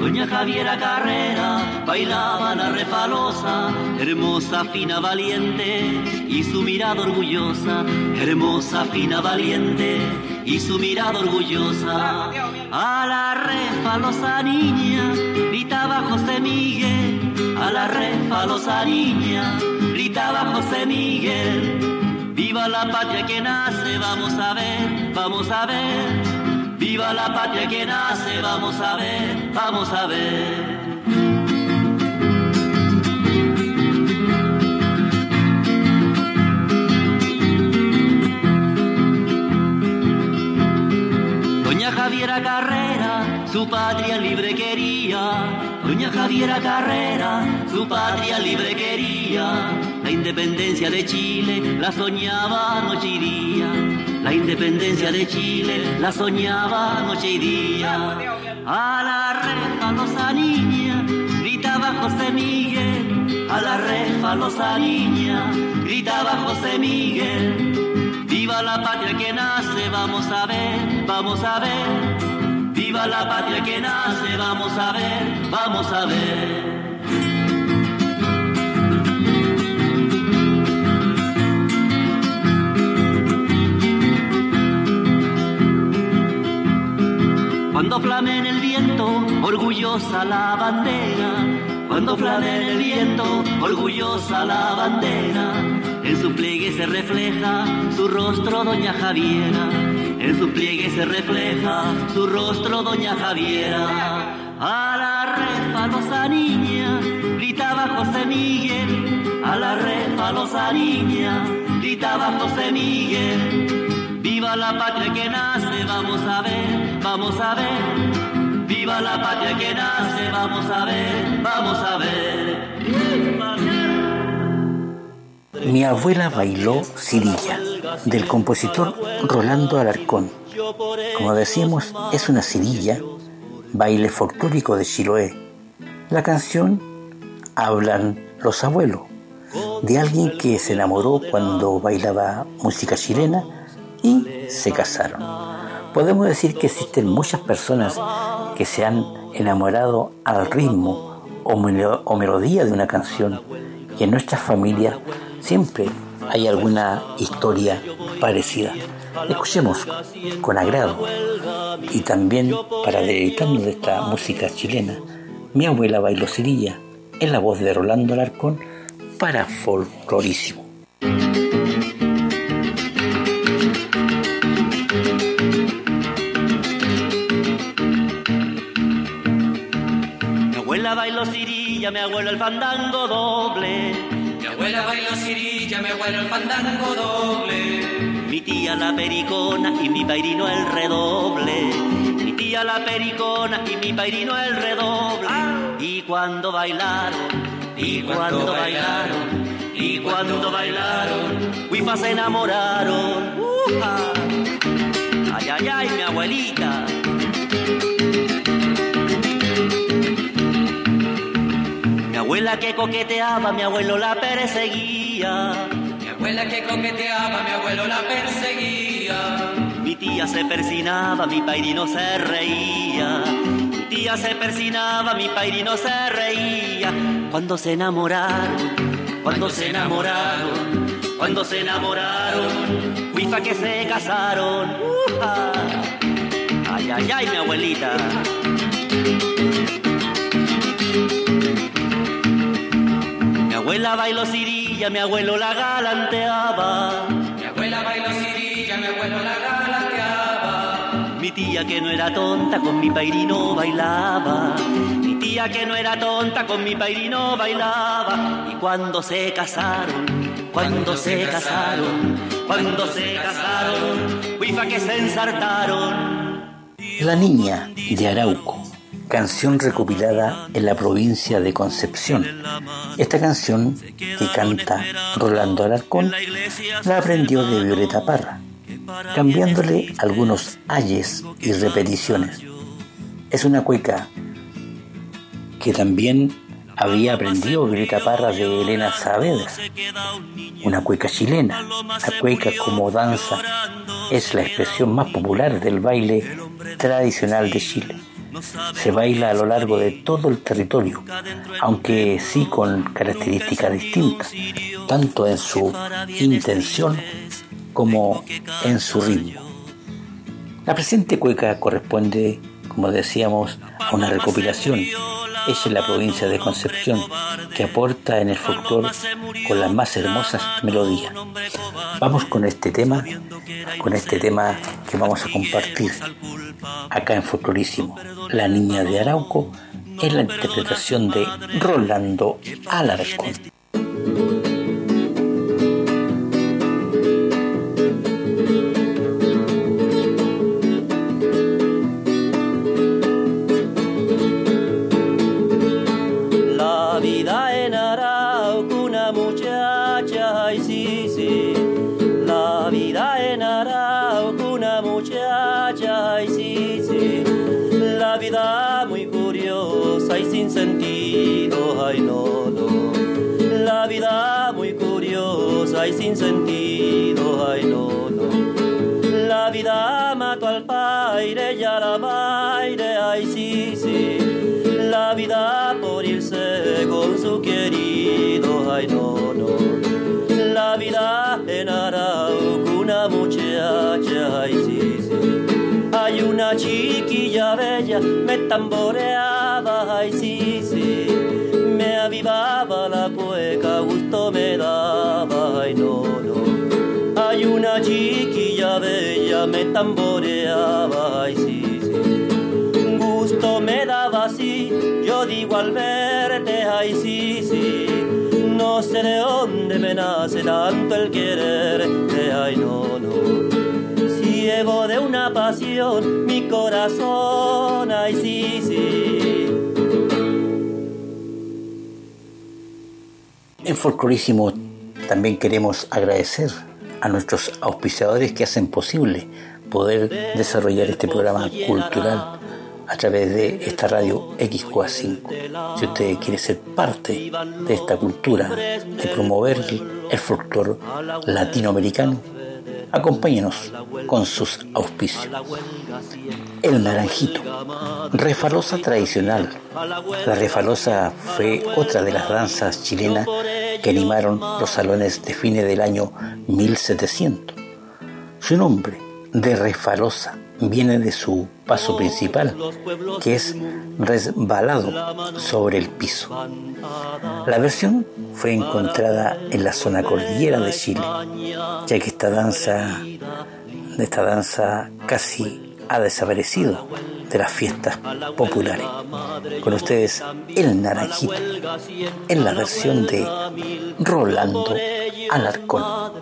Doña Javiera Carrera bailaba la refalosa, hermosa, fina, valiente y su mirada orgullosa, hermosa, fina, valiente y su mirada orgullosa. A la refalosa niña gritaba José Miguel, a la refalosa niña gritaba José Miguel. Viva la patria que nace, vamos a ver, vamos a ver. Viva la patria que nace, vamos a ver, vamos a ver. Doña Javiera Carrera, su patria libre quería. Doña Javiera Carrera, su patria libre quería. La independencia de Chile la soñaba noche y día. La independencia de Chile la soñaba noche y día. A la refalosa niña gritaba José Miguel. A la refalosa niña gritaba José Miguel. Viva la patria que nace, vamos a ver, vamos a ver. Viva la patria que nace, vamos a ver, vamos a ver. Cuando flame en el viento, orgullosa la bandera. Cuando flame en el viento, orgullosa la bandera. En su pliegue se refleja su rostro, doña Javiera. En su pliegue se refleja su rostro, doña Javiera. A la refalosa niña gritaba José Miguel. A la refalosa niña gritaba José Miguel. Viva la patria que nace, vamos a ver, vamos a ver. Viva la patria que nace, vamos a ver, vamos a ver. Mi abuela bailó Cirilla, del compositor Rolando Alarcón. Como decíamos, es una cirilla, baile folclórico de Chiloé. La canción hablan los abuelos, de alguien que se enamoró cuando bailaba música chilena y se casaron. Podemos decir que existen muchas personas que se han enamorado al ritmo o, melodía de una canción y en nuestras familias siempre hay alguna historia parecida. Escuchemos con agrado y también para dedicarnos de esta música chilena, mi abuela bailó cirilla en la voz de Rolando Alarcón para Folclorísimo. Cirilla, mi abuelo el fandango doble. Mi abuela bailó cirilla, mi abuelo el fandango doble. Mi tía la pericona y mi pairino el redoble. Mi tía la pericona y mi pairino el redoble. Y cuando bailaron, y cuando bailaron, y cuando bailaron, huifas se enamoraron. ¡Uja! Ay, ay, ay, mi abuelita. Abuela que coqueteaba, mi abuelo la perseguía. Mi abuela que coqueteaba, mi abuelo la perseguía. Mi tía se persinaba, mi pairino se reía. Mi tía se persinaba, mi pairino se reía. Cuando se enamoraron, cuando se enamoraron, cuando se enamoraron, huifa que se casaron. ¡Uja! Ay, ay, ay, mi abuelita. Mi abuela bailó cirilla, mi abuelo la galanteaba. Mi abuela bailó cirilla, mi abuelo la galateaba. Mi tía que no era tonta con mi pairino bailaba. Mi tía que no era tonta con mi pairino bailaba. Y cuando se casaron, cuando se casaron, cuando se casaron, huifa que se ensartaron. La niña de Arauco, canción recopilada en la provincia de Concepción. Esta canción que canta Rolando Alarcón la aprendió de Violeta Parra, cambiándole algunos ayes y repeticiones. Es una cueca que también había aprendido Violeta Parra de Elena Saavedra, una cueca chilena. La cueca como danza es la expresión más popular del baile tradicional de Chile. Se baila a lo largo de todo el territorio, aunque sí con características distintas, tanto en su intención como en su ritmo. La presente cueca corresponde, como decíamos, a una recopilación hecha en la provincia de Concepción que aporta en el folclore con las más hermosas melodías. Vamos con este tema, con este tema que vamos a compartir acá en Folclorísimo, La Niña de Arauco, en la interpretación de Rolando Alarcón. Me tamboreaba, ay sí, sí. Me avivaba la cueca, gusto me daba, ay no, no. Hay una chiquilla bella, me tamboreaba, ay sí, sí. Gusto me daba así, yo digo al verte, ay sí, sí. No sé de dónde me nace tanto el quererte, ay no, no. Ciego de una pasión, mi corazón, En Folclorísimo también queremos agradecer a nuestros auspiciadores que hacen posible poder desarrollar este programa cultural a través de esta radio XQA5. Si usted quiere ser parte de esta cultura, de promover el folclore latinoamericano, acompáñenos con sus auspicios. El naranjito, refalosa tradicional. La refalosa fue otra de las danzas chilenas que animaron los salones de fines del año 1700. Su nombre, de refalosa, viene de su paso principal, que es resbalado sobre el piso. La versión fue encontrada en la zona cordillera de Chile, ya que esta danza, esta danza casi ha desaparecido de las fiestas populares. Con ustedes, el naranjito, en la versión de Rolando Alarcón.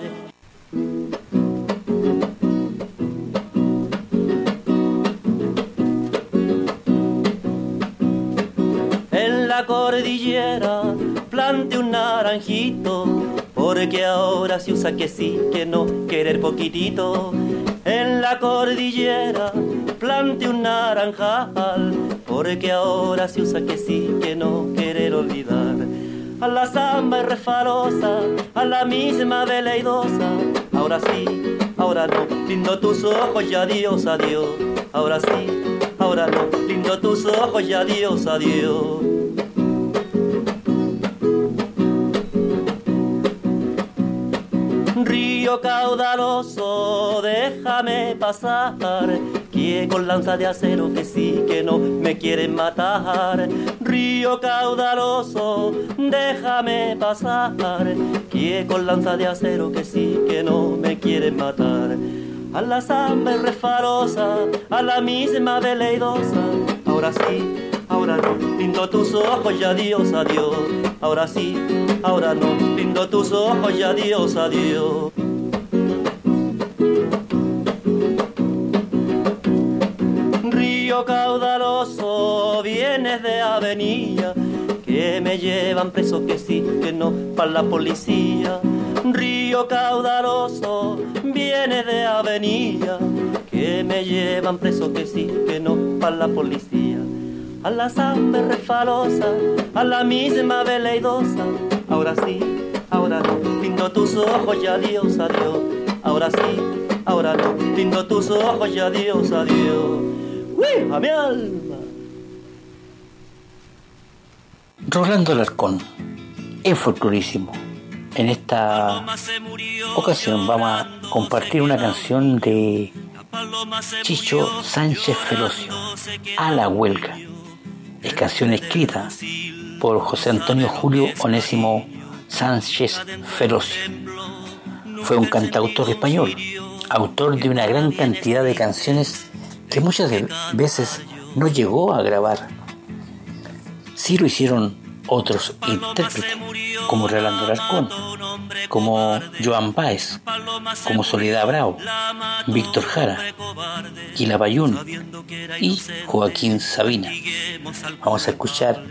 En la cordillera plante un naranjito, porque ahora se usa que sí, que no, querer poquitito. En la cordillera plante un naranjal, porque ahora se usa que sí, que no, querer olvidar. A la samba es refalosa, a la misma veleidosa, ahora sí, ahora no, lindo tus ojos ya adiós, adiós, ahora sí, ahora no, lindo tus ojos ya adiós, adiós. Río caudaloso, déjame pasar, que con lanza de acero que sí, que no me quieren matar. Río caudaloso, déjame pasar, que con lanza de acero que sí, que no me quieren matar. A la samba refalosa, a la misma veleidosa, ahora sí, ahora no, lindo tus ojos ya adiós, adiós, ahora sí, ahora no, lindo tus ojos ya adiós, adiós. Río caudaloso, vienes de avenida, que me llevan preso que sí, que no, para la policía. Río caudaloso, vienes de avenida, que me llevan preso que sí, que no, para la policía. A la samba refalosa, a la misma veleidosa, ahora sí, ahora no, lindo tus ojos ya adiós, adiós, ahora sí, ahora no, lindo tus ojos ya adiós, adiós. ¡Uy, a mi alma! Rolando Alarcón, en folclorísimo. En esta ocasión vamos a compartir una canción de Chicho Sánchez Felocio, A la huelga. Es canción escrita por José Antonio Julio Onésimo Sánchez Felocio. Fue un cantautor español, autor de una gran cantidad de canciones que muchas veces no llegó a grabar. Sí lo hicieron otros intérpretes, como Rolando Alarcón, como Joan Baez, como Soledad Bravo, Víctor Jara, Quila Bayún y Joaquín Sabina. Vamos a escuchar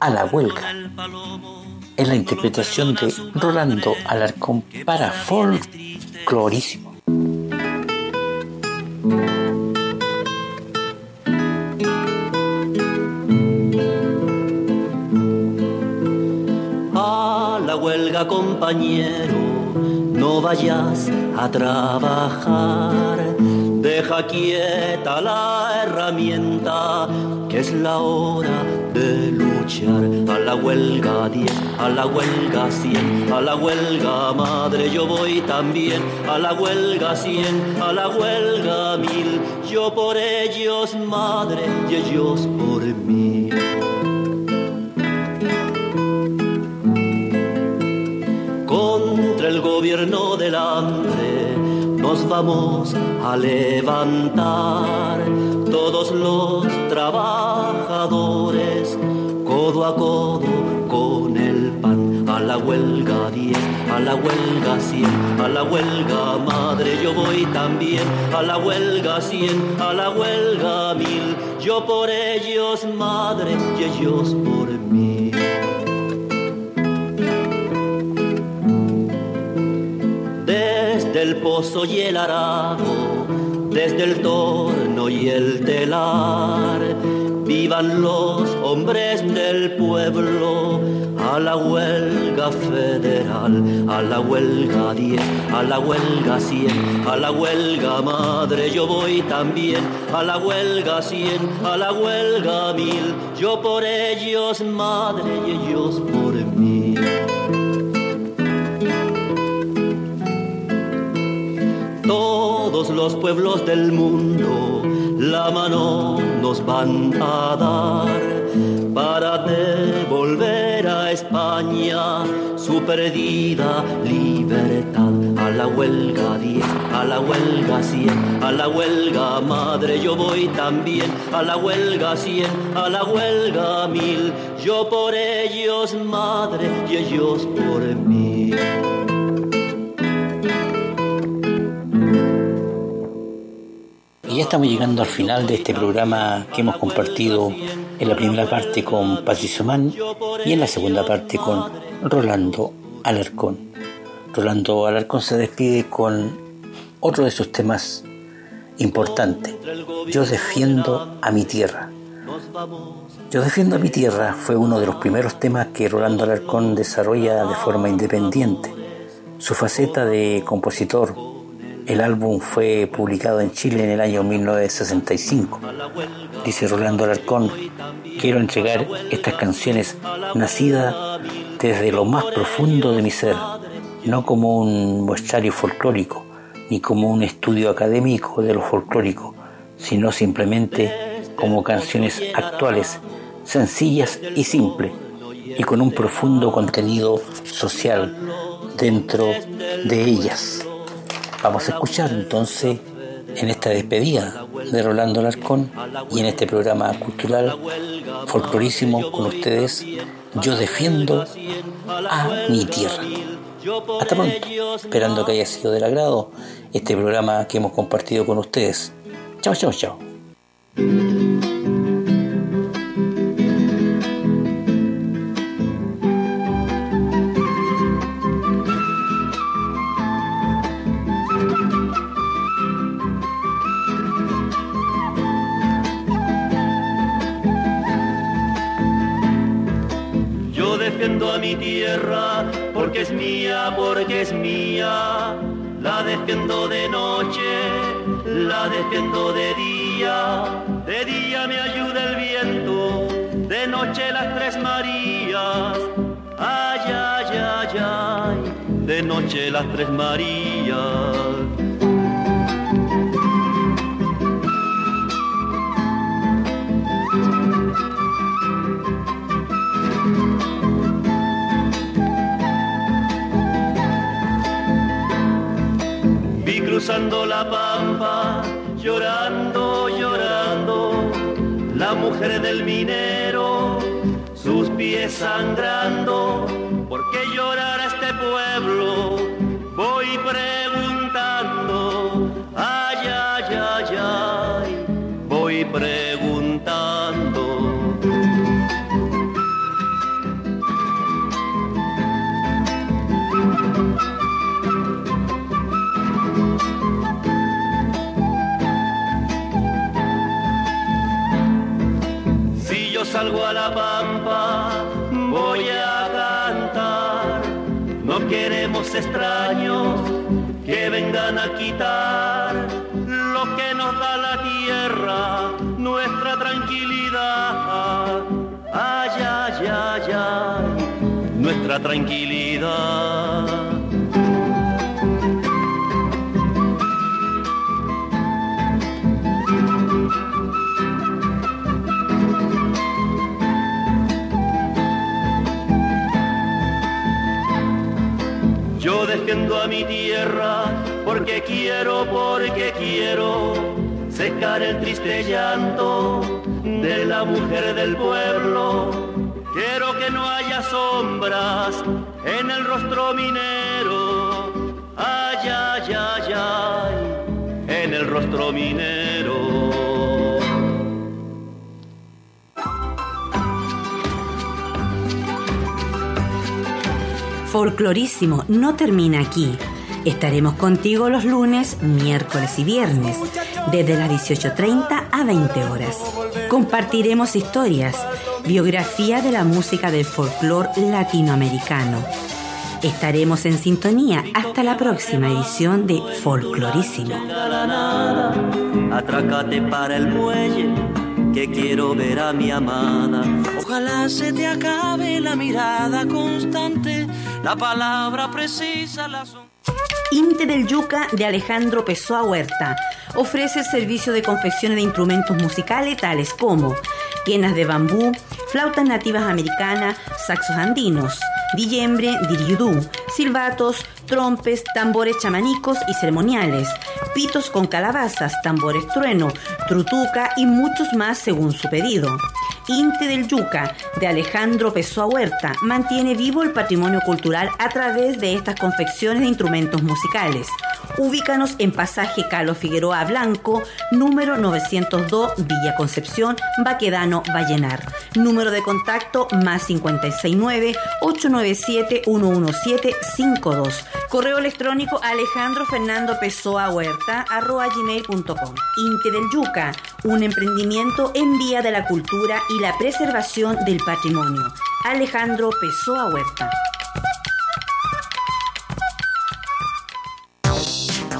a la huelga en la interpretación de Rolando Alarcón para folclorísimo. Compañero, no vayas a trabajar. Deja quieta la herramienta, que es la hora de luchar. A la huelga 10, a la huelga 100, a la huelga madre yo voy también. A la huelga 100, a la huelga mil, yo por ellos madre y ellos por mí. El gobierno del nos vamos a levantar. Todos los trabajadores codo a codo con el pan. A la huelga 10 a la huelga 100 a la huelga madre yo voy también. A la huelga 100 a la huelga mil. Yo por ellos madre y ellos por mí el pozo y el arado, desde el torno y el telar. Vivan los hombres del pueblo a la huelga federal, a la huelga 10, a la huelga 100, a la huelga madre yo voy también, a la huelga 100, a la huelga mil, yo por ellos madre y ellos por mí. Todos los pueblos del mundo la mano nos van a dar para devolver a España su perdida libertad. A la huelga 10, a la huelga 100, a la huelga madre yo voy también, a la huelga 100, a la huelga mil, yo por ellos madre y ellos por mí. Y ya estamos llegando al final de este programa que hemos compartido en la primera parte con Patricio Mann y en la segunda parte con Rolando Alarcón. Rolando Alarcón se despide con otro de sus temas importantes. Yo defiendo a mi tierra. Yo defiendo a mi tierra fue uno de los primeros temas que Rolando Alarcón desarrolla de forma independiente. Su faceta de compositor, el álbum fue publicado en Chile en el año 1965. Dice Rolando Alarcón, quiero entregar estas canciones nacidas desde lo más profundo de mi ser, no como un muestrario folclórico, ni como un estudio académico de lo folclórico, sino simplemente como canciones actuales sencillas y simples y con un profundo contenido social dentro de ellas. Vamos a escuchar entonces en esta despedida de Rolando Larcón y en este programa cultural folclorísimo con ustedes, yo defiendo a mi tierra. Hasta pronto, esperando que haya sido del agrado este programa que hemos compartido con ustedes. Chao, chao, chao. Tierra, porque es mía, porque es mía. La defiendo de noche, la defiendo de día. De día me ayuda el viento, de noche las tres Marías. Ay, ay, ay, ay, de noche las tres Marías. Cruzando la pampa, llorando, llorando, la mujer del minero, sus pies sangrando, ¿por qué llorar a este pueblo? Voy preguntando, queremos extraños que vengan a quitar lo que nos da la tierra, nuestra tranquilidad. Ay, ay, ay, ay, nuestra tranquilidad. A mi tierra porque quiero, porque quiero secar el triste llanto de la mujer del pueblo. Quiero que no haya sombras en el rostro minero. Ay, ay, ay, ay, en el rostro minero. Folclorísimo no termina aquí. Estaremos contigo los lunes, miércoles y viernes, desde las 18.30 a 20 horas. Compartiremos historias, biografía de la música del folclore latinoamericano. Estaremos en sintonía hasta la próxima edición de Folclorísimo. Atrácate para el muelle, que quiero ver a mi amada. Ojalá se te acabe la mirada constante la palabra precisa, la Inte del Yuca de Alejandro Pessoa Huerta ofrece el servicio de confección de instrumentos musicales tales como quenas de bambú, flautas nativas americanas, saxos andinos, dillembre, diriudú, silbatos, trompes, tambores chamanicos y ceremoniales, pitos con calabazas, tambores trueno, trutuca y muchos más según su pedido. Inte del Yuca, de Alejandro Pessoa Huerta, mantiene vivo el patrimonio cultural a través de estas confecciones de instrumentos musicales. Ubícanos en pasaje Calo Figueroa Blanco, número 902, Villa Concepción, Baquedano, Vallenar. Número de contacto más 569 897 117 52 Correo electrónico Alejandro Fernando Pessoa Huerta arroba gmail.com. Inte del Yuca, un emprendimiento en vía de la cultura y la preservación del patrimonio. Alejandro Pessoa Huerta.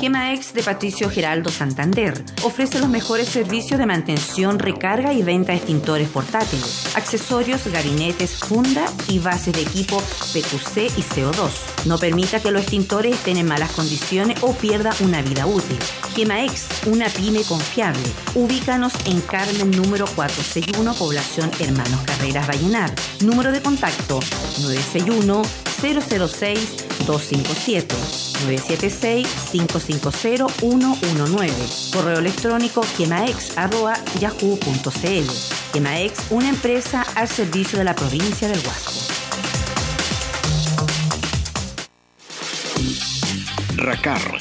Gemaex de Patricio Geraldo Santander ofrece los mejores servicios de mantención, recarga y venta de extintores portátiles, accesorios, gabinetes, funda y bases de equipo PQC y CO2. No permita que los extintores estén en malas condiciones o pierda una vida útil. Gemaex, una pyme confiable. Ubícanos en Carmen número 461, población Hermanos Carreras Vallenar. Número de contacto 961 006 257 976-550-119. Correo electrónico quemaex.yahoo.cl. Quemaex, una empresa al servicio de la provincia del Huasco. RACAR,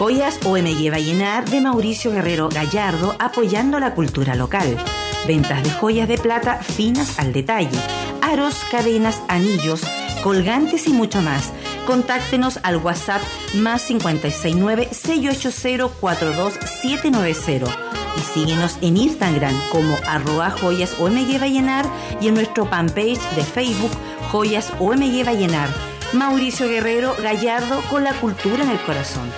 Joyas OMG Vallenar de Mauricio Guerrero Gallardo apoyando la cultura local. Ventas de joyas de plata finas al detalle. Aros, cadenas, anillos, colgantes y mucho más. Contáctenos al WhatsApp más 569-680-42790 y síguenos en Instagram como arroba joyas OMG Vallenar y en nuestro fanpage de Facebook Joyas OMG Vallenar. Mauricio Guerrero Gallardo con la cultura en el corazón.